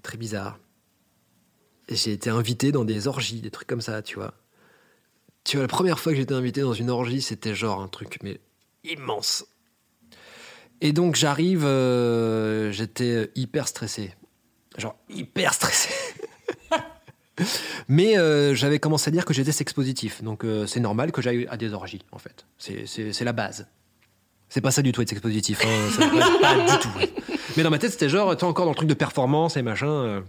Speaker 1: très bizarres. J'ai été invité dans des orgies, des trucs comme ça, tu vois. Tu vois, la première fois que j'étais invité dans une orgie, c'était genre un truc mais immense. Et donc j'arrive, euh, j'étais hyper stressé. Genre hyper stressé. Mais euh, j'avais commencé à dire que j'étais sex-positif. Donc euh, c'est normal que j'aille à des orgies, en fait. C'est- la base. C'est pas ça du tout être sex-positif. Hein. Ça va pas du tout. Mais dans ma tête, c'était genre, tu encore dans le truc de performance et machin.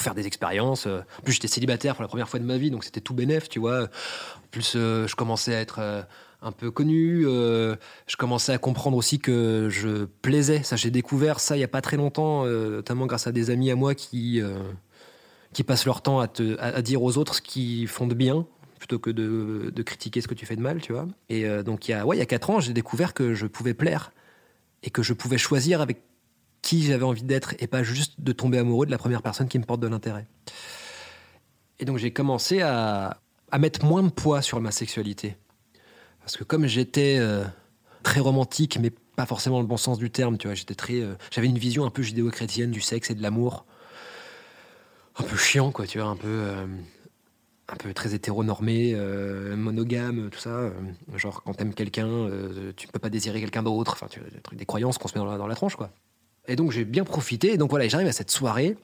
Speaker 1: Faire des expériences. En plus, j'étais célibataire pour la première fois de ma vie, donc c'était tout bénef, tu vois. En plus, euh, je commençais à être euh, un peu connu. euh, je commençais à comprendre aussi que je plaisais. Ça, j'ai découvert ça il y a pas très longtemps, notamment grâce à des amis à moi qui qui passent leur temps à, te, à, dire aux autres ce qu'ils font de bien plutôt que de, de critiquer ce que tu fais de mal, tu vois. Et donc il y a ouais, il y a quatre ans, j'ai découvert que je pouvais plaire et que je pouvais choisir avec qui j'avais envie d'être et pas juste de tomber amoureux de la première personne qui me porte de l'intérêt. Et donc j'ai commencé à, mettre moins de poids sur ma sexualité. Parce que comme j'étais euh, très romantique, mais pas forcément dans le bon sens du terme, tu vois, j'étais très, euh, j'avais une vision un peu judéo-chrétienne du sexe et de l'amour, un peu chiant, quoi, tu vois, un peu, euh, un peu très hétéronormé, euh, monogame, tout ça. genre quand t'aimes quelqu'un, tu peux pas désirer quelqu'un d'autre. Enfin, des croyances qu'on se met dans la, dans la tronche, quoi. Et donc j'ai bien profité. Et donc voilà, j'arrive à cette soirée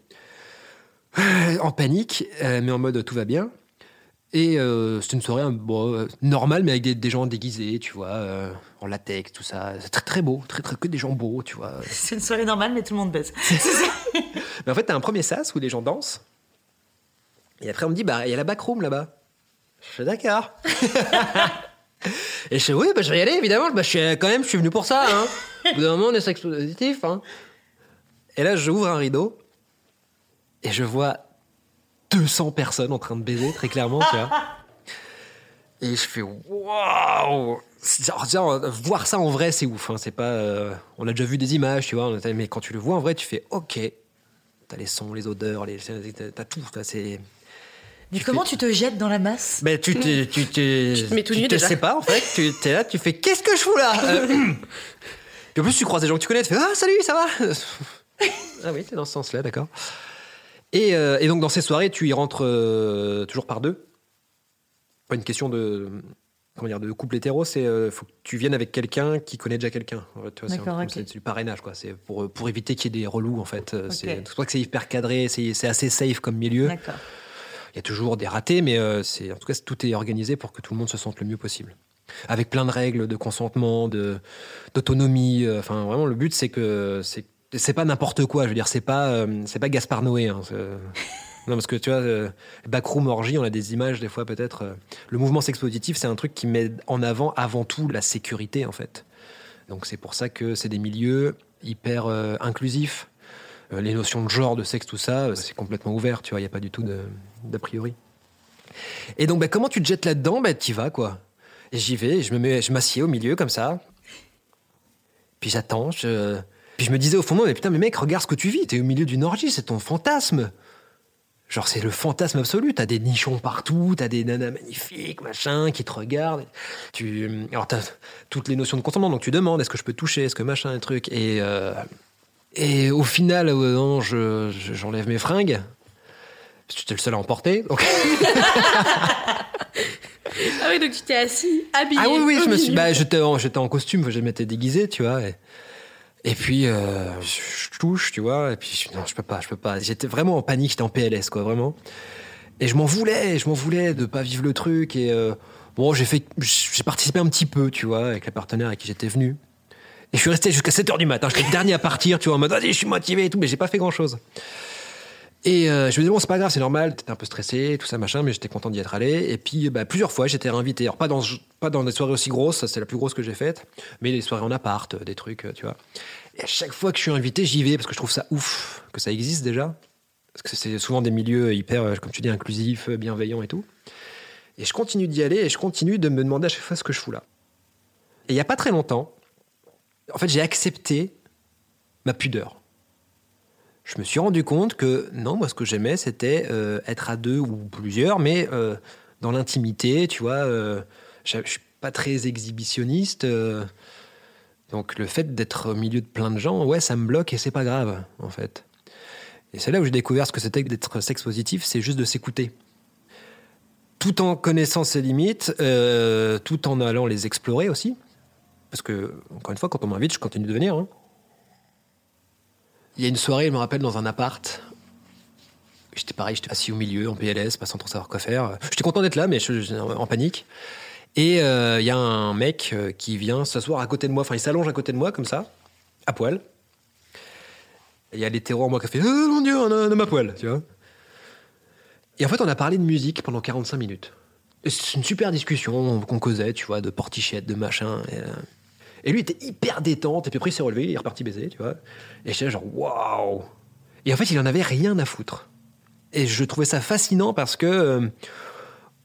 Speaker 1: euh, en panique, euh, mais en mode tout va bien. Et euh, c'est une soirée bon, normale, mais avec des, des gens déguisés, tu vois, euh, en latex, tout ça. C'est très très beau, très très que des gens beaux, tu vois.
Speaker 5: C'est une soirée normale, mais tout le monde baise.
Speaker 1: Mais en fait, t'as un premier sas où les gens dansent. Et après, on me dit, bah, il y a la backroom là-bas. Je fais d'accord. et je fais, oui, bah, je vais y aller, évidemment. Bah, je suis, quand même, je suis venu pour ça. Hein. Au bout d'un moment, on est sex positif. Hein. Et là, j'ouvre un rideau. Et je vois 200 personnes en train de baiser, très clairement, tu vois. Et je fais waouh voir ça en vrai, c'est ouf. hein. C'est pas. euh, on a déjà vu des images, tu vois. Mais quand tu le vois en vrai, tu fais OK. T'as les sons, les odeurs, les, t'as tout. t'as- C'est.
Speaker 5: Mais
Speaker 1: Tu
Speaker 5: comment
Speaker 1: fais-
Speaker 5: tu te jettes dans la masse?
Speaker 1: Ben, tu te, tu te,
Speaker 2: Tu te mets tout nu
Speaker 1: te
Speaker 2: déjà.
Speaker 1: sais pas en fait. Tu es là, tu fais qu'est-ce que je fous là? Euh, Puis en plus, tu croises des gens que tu connais, tu fais ah salut, ça va? Ah oui, c'est dans ce sens-là, d'accord. Et, euh, et donc dans ces soirées, tu y rentres euh, toujours par deux? Pas une question de comment dire de couple hétéro, c'est euh, faut que tu viennes avec quelqu'un qui connaît déjà quelqu'un. En fait, c'est du parrainage quoi. C'est pour pour éviter qu'il y ait des relous en fait. Euh,
Speaker 5: Ok.
Speaker 1: C'est c'est pour ça que c'est hyper cadré, c'est assez safe comme milieu. Il y a toujours des ratés, mais c'est en tout cas tout est organisé pour que tout le monde se sente le mieux possible. Avec plein de règles de consentement, de d'autonomie. Enfin, vraiment, le but c'est que c'est c'est pas n'importe quoi. Je veux dire, c'est pas euh, c'est pas Gaspard Noé. hein, c'est- non, parce que tu vois, euh, backroom orgie, on a des images des fois peut-être. euh, le mouvement sex positif, c'est un truc qui met en avant avant tout la sécurité en fait. Donc c'est pour ça que c'est des milieux hyper euh, inclusifs. Euh, les notions de genre, de sexe, tout ça, euh, c'est complètement ouvert, tu vois, il n'y a pas du tout d'a priori. Et donc, bah, comment tu te jettes là-dedans? Bah, Tu vas, quoi. J'y vais, je me je m'assieds au milieu, comme ça. Puis j'attends, je... Puis je me disais au fond de moi, mais putain, mais mec, regarde ce que tu vis, t'es au milieu d'une orgie, c'est ton fantasme. Genre, c'est le fantasme absolu. T'as des nichons partout, t'as des nanas magnifiques, machin, qui te regardent. Tu, alors, t'as toutes les notions de consentement, donc tu demandes, est-ce que je peux toucher, est-ce que machin, un truc. Et, euh, et au final, euh, non, je- je- j'enlève mes fringues. Parce que J'étais le seul à en porter. Donc...
Speaker 2: Ah oui, donc tu t'es assis, habillé.
Speaker 1: Ah oui, oui, je me suis. Bah, j'étais en, j'étais en costume, je m'étais déguisé, tu vois. Et, et puis, euh, je, touche, tu vois. Et puis, je, non, je peux pas, je peux pas. J'étais vraiment en panique, j'étais en PLS, quoi, vraiment. Et je m'en voulais, je m'en voulais de pas vivre le truc. Et euh, bon, j'ai fait, j'ai participé un petit peu, tu vois, avec la partenaire avec qui j'étais venu. Et je suis resté jusqu'à 7 h du matin. J'étais le dernier à partir, tu vois, en mode, vas-y, je suis motivé et tout, mais j'ai pas fait grand chose. Et euh, je me disais, bon, c'est pas grave, c'est normal, t'étais un peu stressé, tout ça, machin, mais j'étais content d'y être allé. Et puis, bah, plusieurs fois, j'étais réinvité. Alors, pas dans, pas dans des soirées aussi grosses, c'est la plus grosse que j'ai faite, mais des soirées en appart, euh, des trucs, euh, tu vois. Et à chaque fois que je suis invité, j'y vais parce que je trouve ça ouf que ça existe déjà. Parce que c'est souvent des milieux hyper, comme tu dis, inclusifs, bienveillants et tout. Et je continue d'y aller et je continue de me demander à chaque fois ce que je fous là. Et il n'y a pas très longtemps, en fait, j'ai accepté ma pudeur je me suis rendu compte que non, moi ce que j'aimais c'était euh, être à deux ou plusieurs, mais euh, dans l'intimité, tu vois. euh, je suis pas très exhibitionniste, euh, donc le fait d'être au milieu de plein de gens, ouais, ça me bloque et c'est pas grave en fait. Et c'est là où j'ai découvert ce que c'était d'être sexe positif, c'est juste de s'écouter. Tout en connaissant ses limites, tout en allant les explorer aussi. Parce que, encore une fois, quand on m'invite, je continue de venir. hein. Il y a une soirée, je me rappelle, dans un appart. J'étais pareil, j'étais assis au milieu, en PLS, pas sans trop savoir quoi faire. J'étais content d'être là, mais en panique. Et euh, il y a un mec euh, qui vient s'asseoir à côté de moi, enfin il s'allonge à côté de moi, comme ça, à poil. Il y a l'hétéro en moi qui a fait Oh mon dieu, un, un homme à poil, tu vois. Et en fait, on a parlé de musique pendant 45 minutes. C'est une super discussion qu'on causait, tu vois, de portichette, de machin. Et lui, était hyper détente. Et puis après, il s'est relevé, il est reparti baiser, tu vois. Et j'étais genre, waouh! Et en fait, il en avait rien à foutre. Et je trouvais ça fascinant parce que, euh,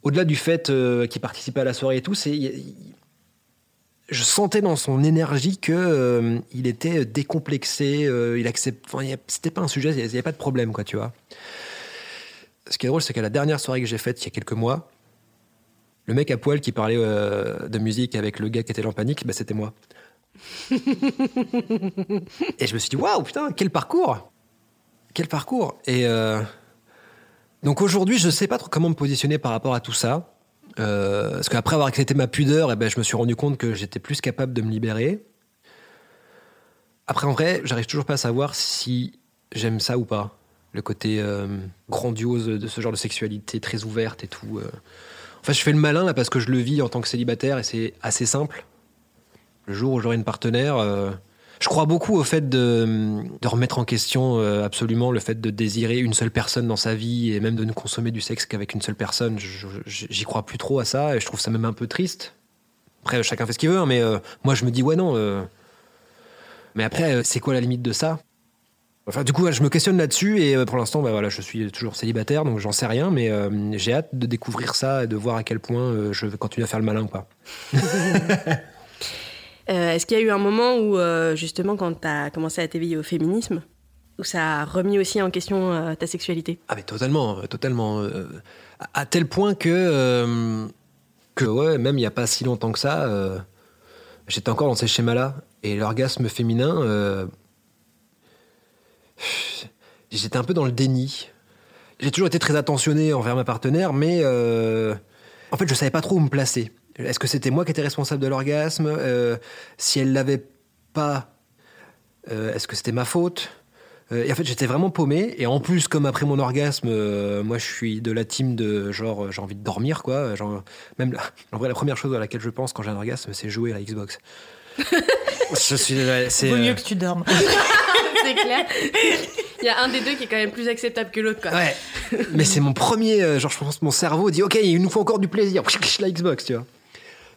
Speaker 1: au-delà du fait euh, qu'il participait à la soirée et tout, c'est. Je sentais dans son énergie que euh, il était décomplexé, il accepte. C'était pas un sujet, il n'y avait pas de problème, quoi, tu vois. Ce qui est drôle, c'est qu'à la dernière soirée que j'ai faite il y a quelques mois, le mec à poil qui parlait euh, de musique avec le gars qui était là en panique, bah, c'était moi. et je me suis dit, waouh, putain, quel parcours Quel parcours Et euh, donc aujourd'hui, je sais pas trop comment me positionner par rapport à tout ça. Euh, parce qu'après avoir accepté ma pudeur, eh ben, je me suis rendu compte que j'étais plus capable de me libérer. Après, en vrai, j'arrive toujours pas à savoir si j'aime ça ou pas. Le côté grandiose de ce genre de sexualité très ouverte et tout. Enfin, je fais le malin là parce que je le vis en tant que célibataire et c'est assez simple. Le jour où j'aurai une partenaire, euh, je crois beaucoup au fait de, remettre en question euh, absolument le fait de désirer une seule personne dans sa vie et même de ne consommer du sexe qu'avec une seule personne. J'y crois plus trop à ça et je trouve ça même un peu triste. Après, chacun fait ce qu'il veut, hein, mais euh, moi je me dis ouais non. Mais après, c'est quoi la limite de ça? Enfin, du coup, je me questionne là-dessus et euh, pour l'instant, bah, voilà, je suis toujours célibataire, donc j'en sais rien, mais euh, j'ai hâte de découvrir ça et de voir à quel point euh, je vais continuer à faire le malin ou pas.
Speaker 2: Euh, Est-ce qu'il y a eu un moment où, justement, quand tu as commencé à t'éveiller au féminisme, où ça a remis aussi en question ta sexualité?
Speaker 1: Ah mais totalement, totalement. à, à tel point que, que ouais, même il n'y a pas si longtemps que ça, j'étais encore dans ces schémas-là. Et l'orgasme féminin, j'étais un peu dans le déni. J'ai toujours été très attentionné envers ma partenaire, mais euh, en fait, je savais pas trop où me placer. Est-ce que c'était moi qui étais responsable de l'orgasme? Euh, Si elle l'avait pas, euh, est-ce que c'était ma faute? Euh, Et en fait, j'étais vraiment paumé. Et en plus, comme après mon orgasme, euh, moi, je suis de la team de genre, j'ai envie de dormir, quoi. Genre, même, la- en vrai, la première chose à laquelle je pense quand j'ai un orgasme, c'est jouer à la Xbox. je suis, ouais, c'est,
Speaker 5: Vaut
Speaker 1: euh,
Speaker 5: mieux que tu dormes.
Speaker 2: C'est clair. Il y a un des deux qui est quand même plus acceptable que l'autre, quoi.
Speaker 1: Ouais, mais c'est mon premier. euh, Genre, je pense mon cerveau dit Ok, il nous faut encore du plaisir. La Xbox, tu vois.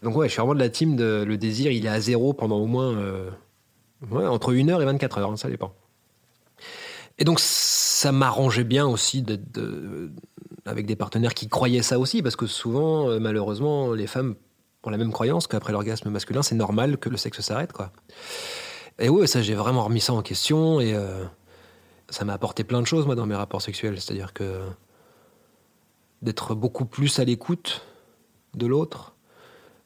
Speaker 1: Donc, ouais, je suis vraiment de la team le désir, il est à zéro pendant au moins. euh, entre 1h et 24 heures, hein, ça dépend. Et donc, ça m'arrangeait bien aussi d'être avec des partenaires qui croyaient ça aussi, parce que souvent, euh, malheureusement, les femmes ont la même croyance qu'après l'orgasme masculin, c'est normal que le sexe s'arrête, quoi. Et ouais, ça, j'ai vraiment remis ça en question et. euh, ça m'a apporté plein de choses, moi, dans mes rapports sexuels. C'est-à-dire que d'être beaucoup plus à l'écoute de l'autre,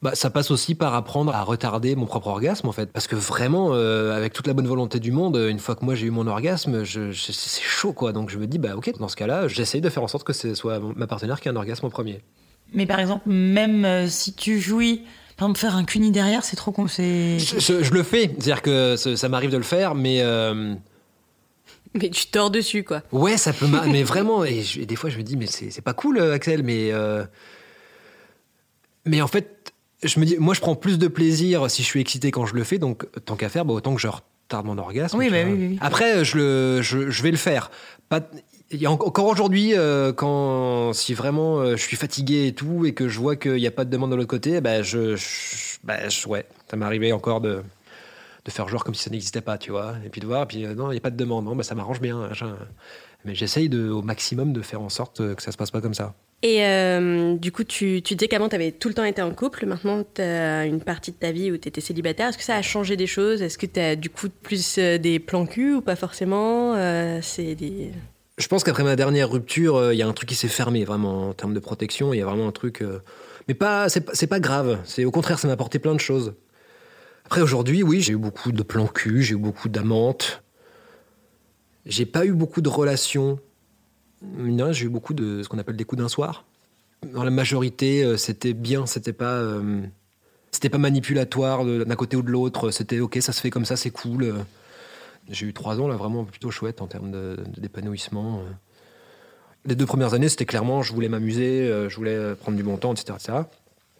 Speaker 1: bah, ça passe aussi par apprendre à retarder mon propre orgasme, en fait. Parce que vraiment, euh, avec toute la bonne volonté du monde, une fois que moi j'ai eu mon orgasme, c'est chaud, quoi. Donc je me dis, bah ok, dans ce cas-là, j'essaye de faire en sorte que ce soit ma partenaire qui a un orgasme en premier.
Speaker 5: Mais par exemple, même euh, si tu jouis, par exemple, faire un cuni derrière, c'est trop con. C'est.
Speaker 1: Je, je- je le fais, c'est-à-dire que ça, m'arrive de le faire, mais. euh,
Speaker 2: Mais tu tords dessus, quoi.
Speaker 1: Ouais, ça peut. m'a- mais vraiment, et, je- et des fois, je me dis, mais c'est c'est pas cool, euh, Axel, mais. euh, Mais en fait, je me dis, moi, je prends plus de plaisir si je suis excité quand je le fais, donc tant qu'à faire, bah, autant que je retarde mon orgasme.
Speaker 5: Oui, bah oui, oui, oui.
Speaker 1: Après, je, le, je, je vais le faire. Pas, il y a en- encore aujourd'hui, euh, quand si vraiment euh, je suis fatigué et tout, et que je vois qu'il n'y a pas de demande de l'autre côté, bah, je, bah, je- ouais, ça m'est arrivé encore de, de faire genre comme si ça n'existait pas, tu vois, et puis de voir, et puis euh, non, il n'y a pas de demande, non, bah, ça m'arrange bien. Mais j'essaye au maximum de faire en sorte que ça se passe pas comme ça.
Speaker 2: Et du coup, tu, tu disais qu'avant, tu avais tout le temps été en couple. Maintenant, tu as une partie de ta vie où tu étais célibataire. Est-ce que ça a changé des choses? Est-ce que tu as du coup plus des plans cul ou pas forcément? C'est.
Speaker 1: Je pense qu'après ma dernière rupture, euh, il y a un truc qui s'est fermé vraiment en termes de protection. Il y a vraiment un truc, euh, mais pas, c'est pas, grave. Au contraire, ça m'a apporté plein de choses. Après aujourd'hui, oui, j'ai eu beaucoup de plans cul, j'ai eu beaucoup d'amantes. J'ai pas eu beaucoup de relations. J'ai eu beaucoup de ce qu'on appelle des coups d'un soir. Dans la majorité, euh, c'était bien, c'était pas, c'était pas manipulatoire d'un côté ou de l'autre. C'était ok, ça se fait comme ça, c'est cool. J'ai eu trois ans là vraiment plutôt chouette en termes d'épanouissement. euh. Les deux premières années, c'était clairement, je voulais m'amuser, euh, je voulais euh, prendre du bon temps, etc., etc.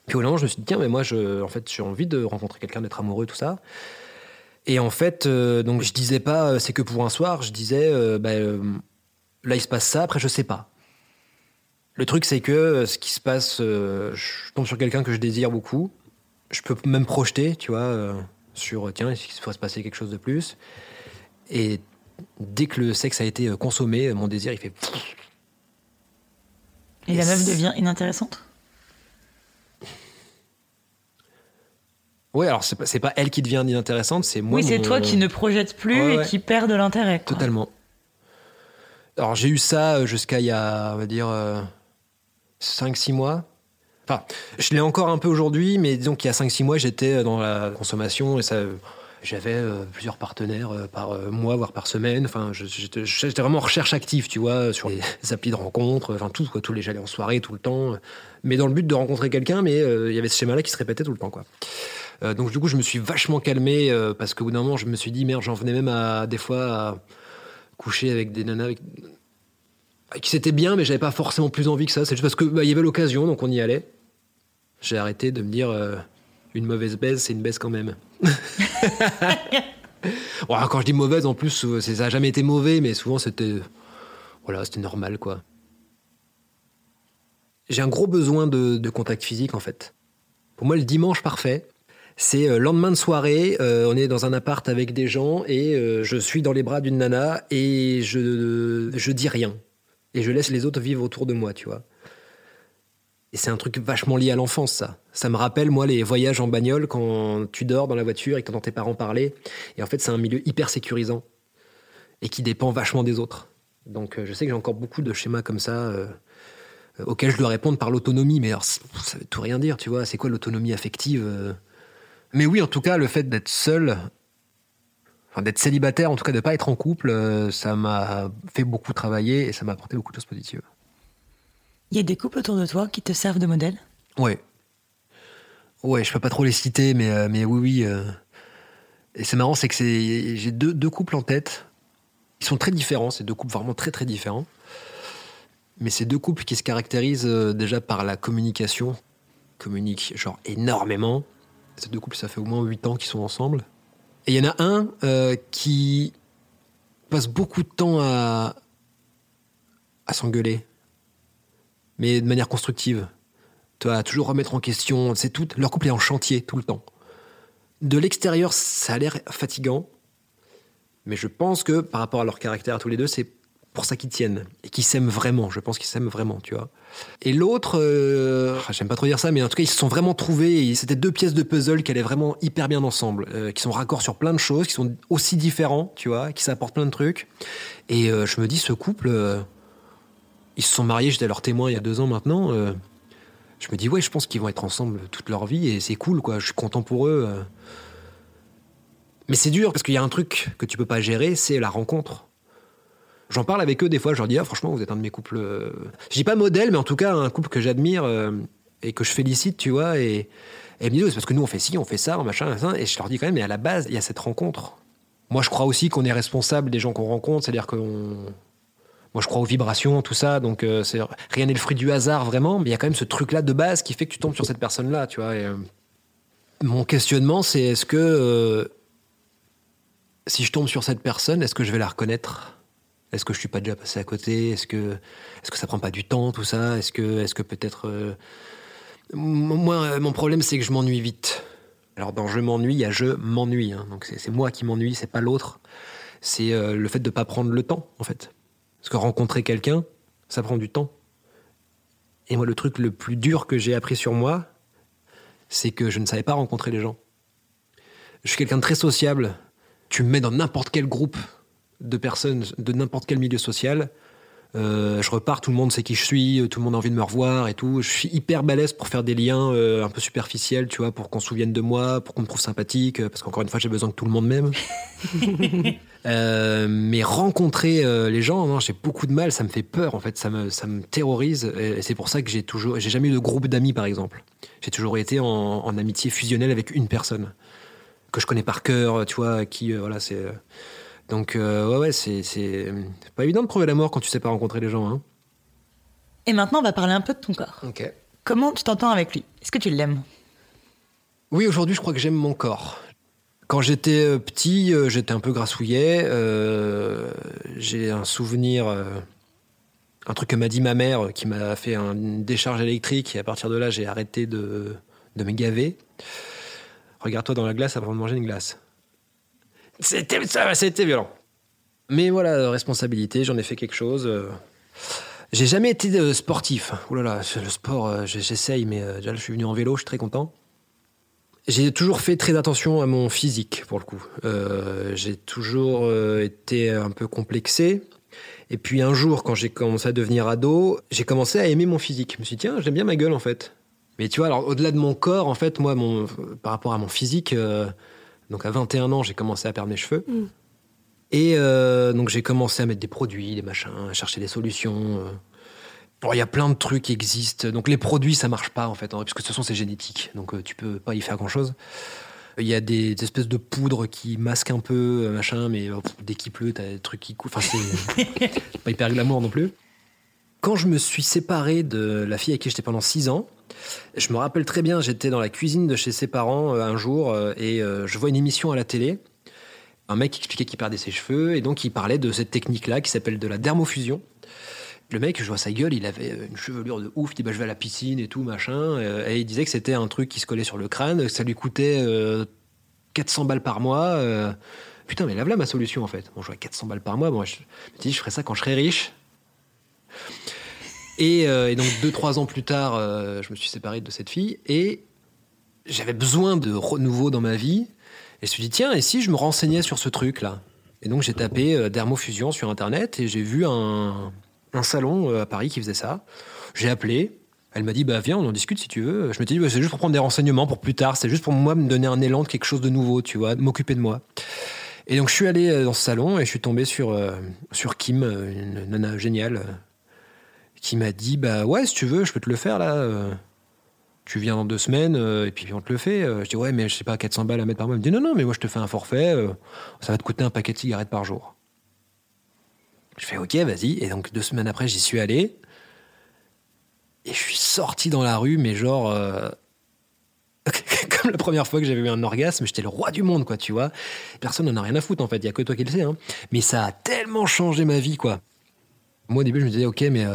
Speaker 1: Puis au moment, je me suis dit tiens, mais moi, je, en fait, j'ai envie de rencontrer quelqu'un, d'être amoureux, tout ça. Et en fait, euh, donc je disais pas c'est que pour un soir, je disais bah, euh, là il se passe ça, après je sais pas. Le truc c'est que ce qui se passe, je tombe sur quelqu'un que je désire beaucoup. Je peux même projeter, tu vois, sur tiens, est-ce qu'il se passer quelque chose de plus? Et dès que le sexe a été euh, consommé, mon désir il fait.
Speaker 5: Et la meuf devient inintéressante?
Speaker 1: Ouais, alors c'est pas, pas elle qui devient inintéressante, c'est moi.
Speaker 5: oui, c'est
Speaker 1: mon-
Speaker 5: toi qui ne projettes plus
Speaker 1: Ouais,
Speaker 5: et qui perds de l'intérêt.
Speaker 1: Totalement. Alors j'ai eu ça euh, jusqu'à il y a, on va dire, 5-6 mois. Enfin, je l'ai encore un peu aujourd'hui, mais disons qu'il y a 5-6 mois, j'étais dans la consommation et ça, j'avais euh, plusieurs partenaires euh, par euh, mois, voire par semaine. Enfin, j'étais vraiment en recherche active, tu vois, sur les applis de rencontres, enfin tout, quoi. Tous les, j'allais en soirée tout le temps, mais dans le but de rencontrer quelqu'un, mais il y avait ce schéma-là qui se répétait tout le temps, quoi. Donc du coup, je me suis vachement calmé parce qu'au bout d'un moment, je me suis dit merde, j'en venais même à des fois coucher avec des nanas avec- qui c'était bien, mais j'avais pas forcément plus envie que ça. C'est juste parce que bah, y avait l'occasion, donc on y allait. J'ai arrêté de me dire une mauvaise baise, c'est une baise quand même. Bon, quand je dis mauvaise, en plus, euh, ça a jamais été mauvais, mais souvent c'était voilà, normal quoi. J'ai un gros besoin de, de contact physique en fait. Pour moi, le dimanche parfait, C'est euh, lendemain de soirée, euh, on est dans un appart avec des gens et euh, je suis dans les bras d'une nana et je, je dis rien. Et je laisse les autres vivre autour de moi, tu vois. Et c'est un truc vachement lié à l'enfance, ça. Ça me rappelle, moi, les voyages en bagnole quand tu dors dans la voiture et que t'entends tes parents parler. Et en fait, c'est un milieu hyper sécurisant et qui dépend vachement des autres. Donc, euh, je sais que j'ai encore beaucoup de schémas comme ça euh, auxquels je dois répondre par l'autonomie. Mais alors, ça veut tout rien dire, tu vois. C'est quoi l'autonomie affective euh Mais oui, en tout cas, le fait d'être seul, enfin, d'être célibataire, en tout cas, de pas être en couple, ça m'a fait beaucoup travailler et ça m'a apporté beaucoup de choses positives.
Speaker 5: Il y a des couples autour de toi qui te servent de modèle?
Speaker 1: Ouais. Ouais, je peux pas trop les citer, mais, euh, mais oui, oui. euh. Et c'est marrant, c'est que j'ai deux, deux couples en tête. Ils sont très différents, c'est deux couples vraiment très très différents. Mais c'est deux couples qui se caractérisent euh, déjà par la communication. Communiquent genre énormément. Ces deux couples, ça fait au moins 8 ans qu'ils sont ensemble. Et il y en a un qui passe beaucoup de temps à, à s'engueuler. Mais de manière constructive. Tu à toujours remettre en question. C'est tout. Leur couple est en chantier tout le temps. De l'extérieur, ça a l'air fatigant. Mais je pense que par rapport à leur caractère à tous les deux, c'est pour ça qu'ils tiennent. Et qu'ils s'aiment vraiment. Je pense qu'ils s'aiment vraiment, tu vois. Et l'autre, euh, ah, j'aime pas trop dire ça, mais en tout cas, ils se sont vraiment trouvés. C'était deux pièces de puzzle qui allaient vraiment hyper bien ensemble. euh, qui sont raccords sur plein de choses, qui sont aussi différents, tu vois, qui s'apportent plein de trucs. Et euh, je me dis, ce couple. Ils se sont mariés, j'étais leur témoin il y a deux ans maintenant. euh, je me dis, ouais, je pense qu'ils vont être ensemble toute leur vie et c'est cool, quoi. Je suis content pour eux. euh. Mais c'est dur parce qu'il y a un truc que tu peux pas gérer, c'est la rencontre. J'en parle avec eux des fois, je leur dis, ah, franchement, vous êtes un de mes couples. euh, Je dis pas modèle, mais en tout cas, un couple que j'admire euh, et que je félicite, tu vois. Et, et ils me c'est parce que nous, on fait ci, on fait ça, machin, machin. Et je leur dis quand même, mais à la base, il y a cette rencontre. Moi, je crois aussi qu'on est responsable des gens qu'on rencontre, c'est-à-dire qu'on. Moi, je crois aux vibrations, tout ça, donc euh, rien n'est le fruit du hasard vraiment, mais il y a quand même ce truc-là de base qui fait que tu tombes sur cette personne-là, tu vois. euh, mon questionnement, c'est est-ce que euh, si je tombe sur cette personne, est-ce que je vais la reconnaître? Est-ce que je suis pas déjà passé à côté? Est-ce que est-ce que ça prend pas du temps tout ça? Est-ce que est-ce que peut-être moi mon problème c'est que je m'ennuie vite. Alors dans je m'ennuie, il y a je m'ennuie, hein. donc c'est moi qui m'ennuie, c'est pas l'autre. C'est le fait de pas prendre le temps en fait. Parce que rencontrer quelqu'un, ça prend du temps. Et moi, le truc le plus dur que j'ai appris sur moi, c'est que je ne savais pas rencontrer les gens. Je suis quelqu'un de très sociable. Tu me mets dans n'importe quel groupe de personnes, de n'importe quel milieu social. Euh, je repars, tout le monde sait qui je suis, tout le monde a envie de me revoir et tout. Je suis hyper balèze pour faire des liens euh, un peu superficiels, tu vois, pour qu'on se souvienne de moi, pour qu'on me trouve sympathique, euh, parce qu'encore une fois, j'ai besoin que tout le monde m'aime. Euh, mais rencontrer euh, les gens, non, j'ai beaucoup de mal, ça me fait peur en fait, ça me, ça me terrorise. Et c'est pour ça que j'ai toujours, j'ai jamais eu de groupe d'amis par exemple. J'ai toujours été en, en amitié fusionnelle avec une personne que je connais par cœur, tu vois, qui, euh, voilà, c'est. Donc euh, ouais, ouais, c'est, pas évident de prouver la mort quand tu sais pas rencontrer les gens. Hein.
Speaker 5: Et maintenant, on va parler un peu de ton corps.
Speaker 1: Ok.
Speaker 5: Comment tu t'entends avec lui? Est-ce que tu l'aimes?
Speaker 1: Oui, aujourd'hui, je crois que j'aime mon corps. Quand j'étais euh, petit, euh, j'étais un peu grassouillet. euh, j'ai un souvenir, euh, un truc que m'a dit ma mère, qui m'a fait un- une décharge électrique, et à partir de là, j'ai arrêté de, de me gaver. Regarde-toi dans la glace avant de manger une glace. C'était c'était violent. Mais voilà, responsabilité, j'en ai fait quelque chose. euh. J'ai jamais été euh, sportif. Ouh là là, le sport, euh, j'essaye, mais déjà, je suis venu en vélo, je suis très content. J'ai toujours fait très attention à mon physique, pour le coup. J'ai toujours été un peu complexé. Et puis un jour, quand j'ai commencé à devenir ado, j'ai commencé à aimer mon physique. Je me suis dit, tiens, j'aime bien ma gueule, en fait. Mais tu vois, alors au-delà de mon corps, en fait, moi, mon, par rapport à mon physique, donc à 21 ans, j'ai commencé à perdre mes cheveux.
Speaker 2: Mm.
Speaker 1: Et euh, donc j'ai commencé à mettre des produits, des machins, à chercher des solutions. euh. Alors, il y a plein de trucs qui existent. Donc les produits, ça marche pas en fait, hein, puisque de toute façon c'est génétique, donc euh, tu peux pas y faire grand chose. Il y a des, des espèces de poudres qui masquent un peu, machin, mais pff, dès qu'il pleut, t'as des trucs qui coulent. Enfin, c'est pas hyper glamour non plus. Quand je me suis séparé de la fille avec qui j'étais pendant six ans, je me rappelle très bien, j'étais dans la cuisine de chez ses parents euh, un jour euh, et euh, je vois une émission à la télé. Un mec expliquait qu'il perdait ses cheveux et donc il parlait de cette technique-là qui s'appelle de la dermofusion. Le mec, je vois sa gueule, il avait une chevelure de ouf, il dit bah, je vais à la piscine et tout, machin. Et il disait que c'était un truc qui se collait sur le crâne, que ça lui coûtait euh, 400 balles par mois. Putain, mais là, voilà ma solution en fait. Bon, je vois 400 balles par mois, bon, je me dis je ferai ça quand je serai riche. Et, euh, et donc, deux, trois ans plus tard, euh, je me suis séparé de cette fille et j'avais besoin de renouveau dans ma vie. Et je me suis dit, tiens, et si je me renseignais sur ce truc-là? Et donc, j'ai tapé euh, dermofusion sur Internet et j'ai vu un, salon à Paris qui faisait ça. J'ai appelé. Elle m'a dit, bah viens, on en discute si tu veux. Je me suis dit, bah, c'est juste pour prendre des renseignements pour plus tard. C'est juste pour moi me donner un élan de quelque chose de nouveau, tu vois, m'occuper de moi. Et donc, je suis allé dans ce salon et je suis tombé sur, sur Kim, une nana géniale, qui m'a dit, bah ouais, si tu veux, je peux te le faire là. euh, tu viens dans deux semaines euh, et puis on te le fait. Euh, Je dis, ouais, mais je sais pas, 400 balles à mettre par mois. Elle me dit, non, non, mais moi je te fais un forfait. ça va te coûter un paquet de cigarettes par jour. Je fais, ok, vas-y. Et donc, deux semaines après, j'y suis allé. Et je suis sorti dans la rue, mais genre. Comme la première fois que j'avais eu un orgasme, j'étais le roi du monde, quoi, tu vois. Personne n'en a rien à foutre, en fait. Il y a que toi qui le sais. hein. Mais ça a tellement changé ma vie, quoi. Moi, au début, je me disais, ok, mais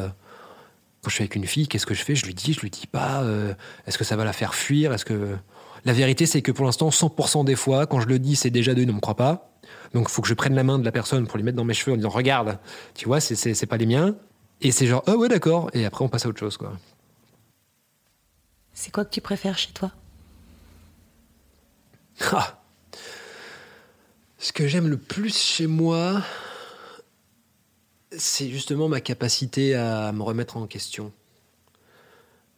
Speaker 1: quand je suis avec une fille, qu'est-ce que je fais? Je lui dis, je lui dis pas. euh, Est-ce que ça va la faire fuir? Est-ce que la vérité, c'est que pour l'instant, 100% des fois, quand je le dis, c'est déjà deux, ne me croit pas. Donc, il faut que je prenne la main de la personne pour lui mettre dans mes cheveux en disant, regarde, tu vois, c'est- pas les miens. Et c'est genre, ah ouais, d'accord. Et après, on passe à autre chose, quoi.
Speaker 5: C'est quoi que tu préfères chez toi?
Speaker 1: Ah. Ce que j'aime le plus chez moi, c'est justement ma capacité à me remettre en question.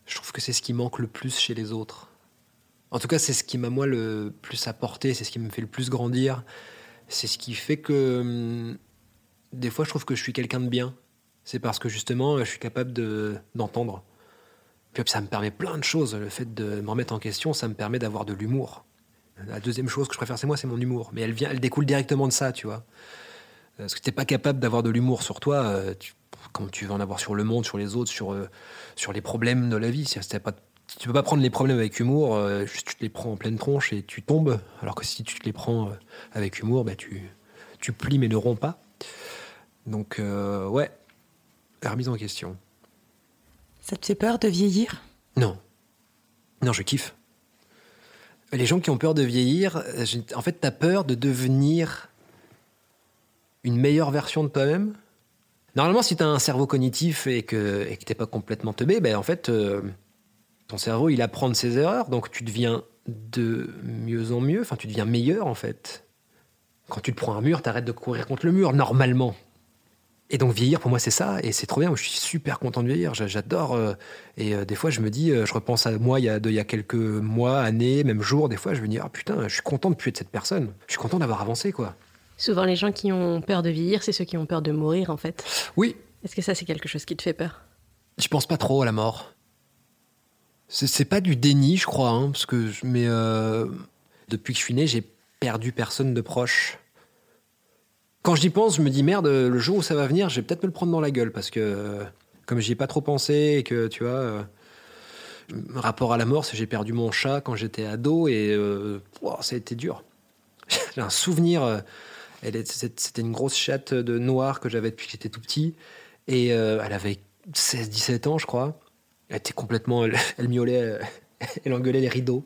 Speaker 1: Je trouve que c'est ce qui manque le plus chez les autres. En tout cas, c'est ce qui m'a moi le plus apporté, c'est ce qui me fait le plus grandir. C'est ce qui fait que hum, des fois je trouve que je suis quelqu'un de bien. C'est parce que justement je suis capable de- d'entendre. Puis ça me permet plein de choses. Le fait de me remettre en question, ça me permet d'avoir de l'humour. La deuxième chose que je préfère, c'est moi, c'est mon humour. Mais elle vient, elle découle directement de ça, tu vois. Parce que t'es pas capable d'avoir de l'humour sur toi, euh, tu, comment tu vas en avoir sur le monde, sur les autres, sur, euh, sur les problèmes de la vie. Si pas, tu peux pas prendre les problèmes avec humour, euh, juste tu te les prends en pleine tronche et tu tombes. Alors que si tu te les prends euh, avec humour, bah, tu, tu plies mais ne romps pas. Donc, euh, ouais, la remise en question.
Speaker 5: Ça te fait peur de vieillir?
Speaker 1: Non. Non, je kiffe. Les gens qui ont peur de vieillir, euh, en fait, t'as peur de devenir une meilleure version de toi-même. Normalement, si t'as un cerveau cognitif et que que t'es pas complètement teubé, ben en fait, euh, ton cerveau, il apprend de ses erreurs, donc tu deviens de mieux en mieux. Enfin, tu deviens meilleur en fait. Quand tu te prends un mur, t'arrêtes de courir contre le mur normalement. Et donc vieillir, pour moi, c'est ça, et c'est trop bien. Je suis super content de vieillir. J'a- J'adore. euh, et euh, des fois, je me dis, je repense à moi il y, a, y a quelques mois, années, même jours. Des fois, je me dis, ah putain, je suis content de plus être cette personne. Je suis content d'avoir avancé, quoi.
Speaker 2: Souvent, les gens qui ont peur de vieillir, c'est ceux qui ont peur de mourir, en fait.
Speaker 1: Oui,
Speaker 2: Est-ce que ça, c'est quelque chose qui te fait peur?
Speaker 1: Je pense pas trop à la mort. C'est- pas du déni, je crois, hein, parce que mais euh, depuis que je suis né, j'ai perdu personne de proche. Quand j'y pense, je me dis merde, le jour où ça va venir, je vais peut-être me le prendre dans la gueule parce que euh, comme j'y ai pas trop pensé et que tu vois, euh, rapport à la mort, c'est que j'ai perdu mon chat quand j'étais ado et euh, wow, ça a été dur. j'ai un souvenir. Elle est- C'était une grosse chatte de noir que j'avais depuis que j'étais tout petit et euh, elle avait 16-17 ans, je crois. Elle était complètement. Elle, elle miaulait, euh, elle engueulait les rideaux.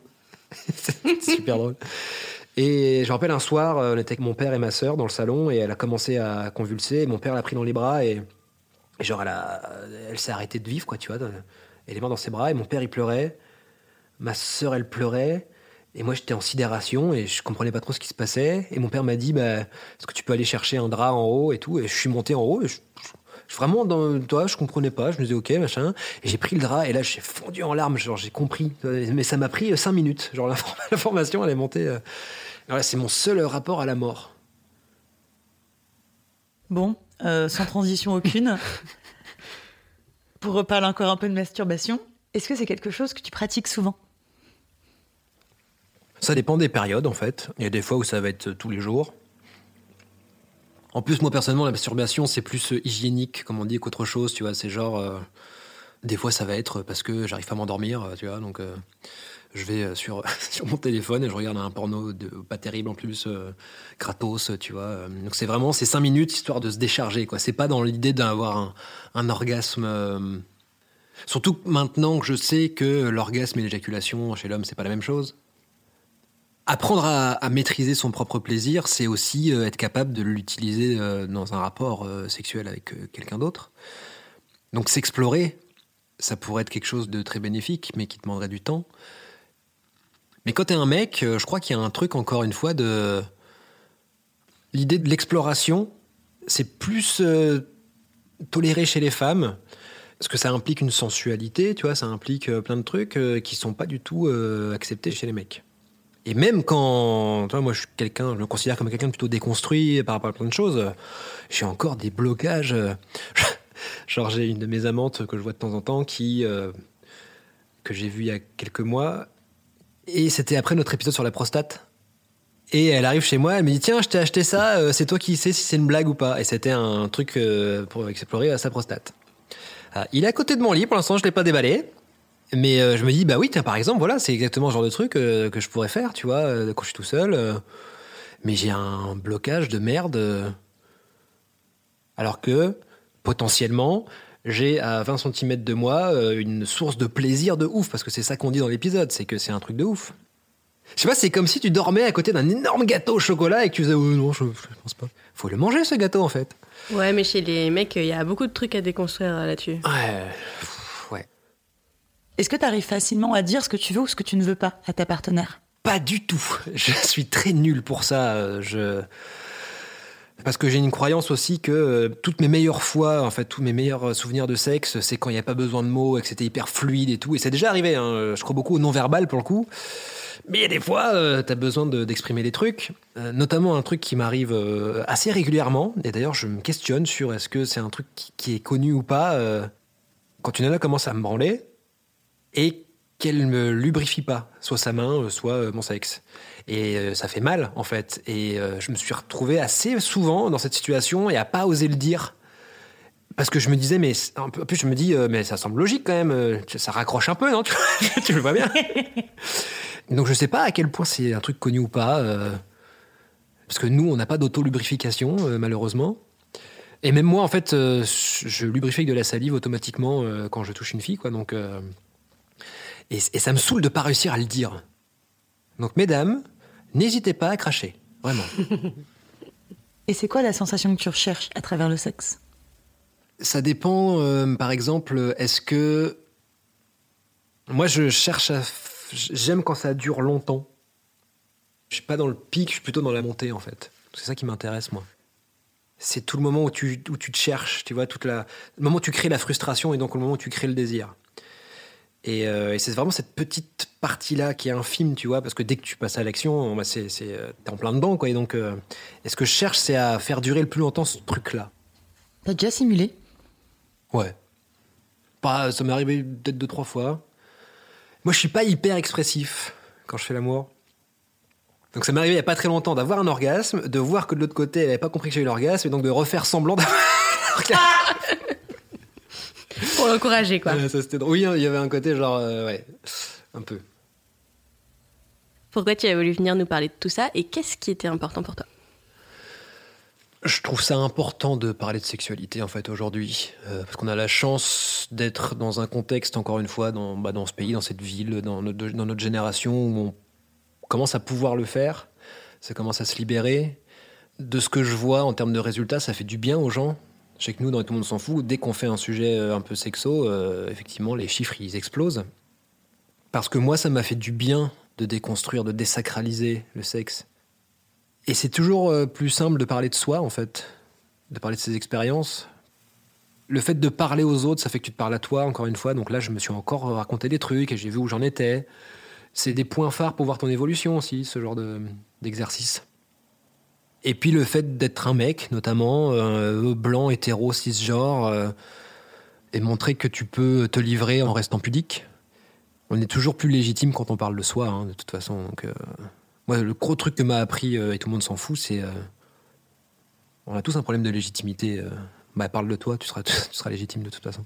Speaker 1: C'était super drôle. Et je me rappelle un soir, euh, on était avec mon père et ma sœur dans le salon et elle a commencé à convulser. Et mon père l'a pris dans les bras et, et genre, elle, elle s'est arrêtée de vivre, quoi, tu vois. Et les mains dans ses bras et mon père, il pleurait. Ma sœur, elle pleurait. Et moi, j'étais en sidération et je comprenais pas trop ce qui se passait. Et mon père m'a dit, bah, est-ce que tu peux aller chercher un drap en haut et tout? Et je suis monté en haut et je, je- vraiment, dans, toi, je comprenais pas. Je me disais, ok, machin. Et j'ai pris le drap et là, j'ai fondu en larmes. Genre, j'ai compris. Mais ça m'a pris euh, cinq minutes. Genre, l'inform- l'information, elle est montée. euh. Alors c'est mon seul rapport à la mort.
Speaker 5: Bon, euh, sans transition aucune. Pour reparler encore un peu de masturbation, est-ce que c'est quelque chose que tu pratiques souvent?
Speaker 1: Ça dépend des périodes, en fait. Il y a des fois où ça va être tous les jours. En plus, moi, personnellement, la masturbation, c'est plus euh, hygiénique, comme on dit, qu'autre chose. Tu vois, c'est genre. euh, Des fois, ça va être parce que j'arrive pas à m'endormir, euh, tu vois, donc je vais sur, sur mon téléphone et je regarde un porno de, pas terrible en plus, euh, gratos, tu vois. Donc c'est vraiment ces cinq minutes histoire de se décharger, quoi. C'est pas dans l'idée d'avoir un, un orgasme. Surtout maintenant que je sais que l'orgasme et l'éjaculation chez l'homme, c'est pas la même chose. Apprendre à, maîtriser son propre plaisir, c'est aussi euh, être capable de l'utiliser euh, dans un rapport euh, sexuel avec quelqu'un d'autre. Donc s'explorer, ça pourrait être quelque chose de très bénéfique, mais qui demanderait du temps. Mais quand t'es un mec, je crois qu'il y a un truc encore une fois de l'idée de l'exploration, c'est plus toléré chez les femmes parce que ça implique une sensualité, tu vois, ça implique plein de trucs qui sont pas du tout acceptés chez les mecs. Et même quand, tu vois, moi je suis quelqu'un, je me considère comme quelqu'un plutôt déconstruit par rapport à plein de choses, j'ai encore des blocages. Genre j'ai une de mes amantes que je vois de temps en temps qui euh, que j'ai vue il y a quelques mois et c'était après notre épisode sur la prostate. Et elle arrive chez moi, elle me dit tiens, je t'ai acheté ça, euh, c'est toi qui sais si c'est une blague ou pas. Et c'était un truc euh, pour explorer sa prostate. Ah, il est à côté de mon lit, pour l'instant je l'ai pas déballé. Mais euh, je me dis bah oui, tiens, par exemple, voilà, c'est exactement le genre de truc euh, que je pourrais faire, tu vois, euh, quand je suis tout seul. mais j'ai un blocage de merde. alors que potentiellement, j'ai à 20 cm de moi une source de plaisir de ouf, parce que c'est ça qu'on dit dans l'épisode, c'est que c'est un truc de ouf. Je sais pas, c'est comme si tu dormais à côté d'un énorme gâteau au chocolat et que tu faisais, oh non, je, je pense pas. Faut le manger ce gâteau en fait.
Speaker 2: Ouais, mais chez les mecs, il y a beaucoup de trucs à déconstruire là-dessus.
Speaker 1: Ouais.
Speaker 5: Est-ce que tu arrives facilement à dire ce que tu veux ou ce que tu ne veux pas à ta partenaire?
Speaker 1: Pas du tout. Je suis très nul pour ça. euh, Je... Parce que j'ai une croyance aussi que euh, toutes mes meilleures fois, en fait, tous mes meilleurs euh, souvenirs de sexe, c'est quand il n'y a pas besoin de mots et que c'était hyper fluide et tout. Et c'est déjà arrivé. hein. Je crois beaucoup au non-verbal pour le coup. Mais il y a des fois, euh, t'as besoin de- d'exprimer des trucs. Notamment un truc qui m'arrive assez régulièrement. Et d'ailleurs, je me questionne sur est-ce que c'est un truc qui, est connu ou pas. quand une nana commence à me branler et qu'elle me lubrifie pas, soit sa main, euh, soit euh, mon sexe. Et euh, ça fait mal, en fait. Et je me suis retrouvé assez souvent dans cette situation et à pas oser le dire. Parce que je me disais, mais en plus, je me dis, mais ça semble logique quand même, ça raccroche un peu, non? Tu, le vois bien Donc je sais pas à quel point c'est un truc connu ou pas. euh, parce que nous, on n'a pas d'autolubrification, euh, malheureusement. Et même moi, en fait, euh, je lubrifie avec de la salive automatiquement quand je touche une fille, quoi. Donc, et, et ça me saoule de pas réussir à le dire. Donc, mesdames, n'hésitez pas à cracher, vraiment.
Speaker 5: Et c'est quoi la sensation que tu recherches à travers le sexe?
Speaker 1: Ça dépend, euh, par exemple, est-ce que. Moi, je cherche à. J'aime quand ça dure longtemps. Je suis pas dans le pic, je suis plutôt dans la montée, en fait. C'est ça qui m'intéresse, moi. C'est tout le moment où tu, où tu te cherches, tu vois, toute la, le moment où tu crées la frustration et donc le moment où tu crées le désir. Et, euh, et c'est vraiment cette petite partie-là qui est infime, tu vois, parce que dès que tu passes à l'action, bah, c'est, c'est, euh, t'es en plein dedans, quoi. Et donc, euh, et ce que je cherche, c'est à faire durer le plus longtemps ce truc-là.
Speaker 5: T'as déjà simulé?
Speaker 1: Ouais. Pas, ça m'est arrivé peut-être deux, trois fois. Moi, je suis pas hyper expressif quand je fais l'amour. Donc ça m'est arrivé il y a pas très longtemps d'avoir un orgasme, de voir que de l'autre côté, elle avait pas compris que j'ai eu l'orgasme, et donc de refaire semblant d'avoir un orgasme.
Speaker 2: Pour l'encourager, quoi.
Speaker 1: Ouais, ça, c'était drôle. Oui, hein, il y avait un côté genre, euh, ouais, un peu.
Speaker 2: Pourquoi tu as voulu venir nous parler de tout ça et qu'est-ce qui était important pour toi?
Speaker 1: Je trouve ça important de parler de sexualité en fait aujourd'hui, euh, parce qu'on a la chance d'être dans un contexte, encore une fois, dans, bah, dans ce pays, dans cette ville, dans notre, dans notre génération, où on commence à pouvoir le faire, ça commence à se libérer. De ce que je vois en termes de résultats, ça fait du bien aux gens. Je sais que nous, dans Tout le monde s'en fout, dès qu'on fait un sujet euh, un peu sexo, euh, effectivement, les chiffres, ils explosent. Parce que moi, ça m'a fait du bien de déconstruire, de désacraliser le sexe. Et c'est toujours euh, plus simple de parler de soi, en fait, de parler de ses expériences. Le fait de parler aux autres, ça fait que tu te parles à toi, encore une fois. Donc là, je me suis encore raconté des trucs et j'ai vu où j'en étais. C'est des points phares pour voir ton évolution aussi, ce genre de- d'exercice. Et puis le fait d'être un mec, notamment, euh, blanc, hétéro, cisgenre, euh, et montrer que tu peux te livrer en restant pudique. On est toujours plus légitime quand on parle de soi, hein, de toute façon. Euh, moi, le gros truc que m'a appris, euh, et tout le monde s'en fout, c'est. on a tous un problème de légitimité. bah, parle de toi, tu seras, tu seras légitime de toute façon.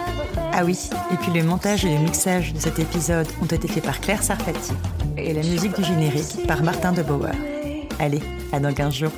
Speaker 5: Ah oui, et puis le montage et le mixage de cet épisode ont été faits par Claire Sarfati et la musique du générique par Martin de Bauer. Allez, à dans 15 jours.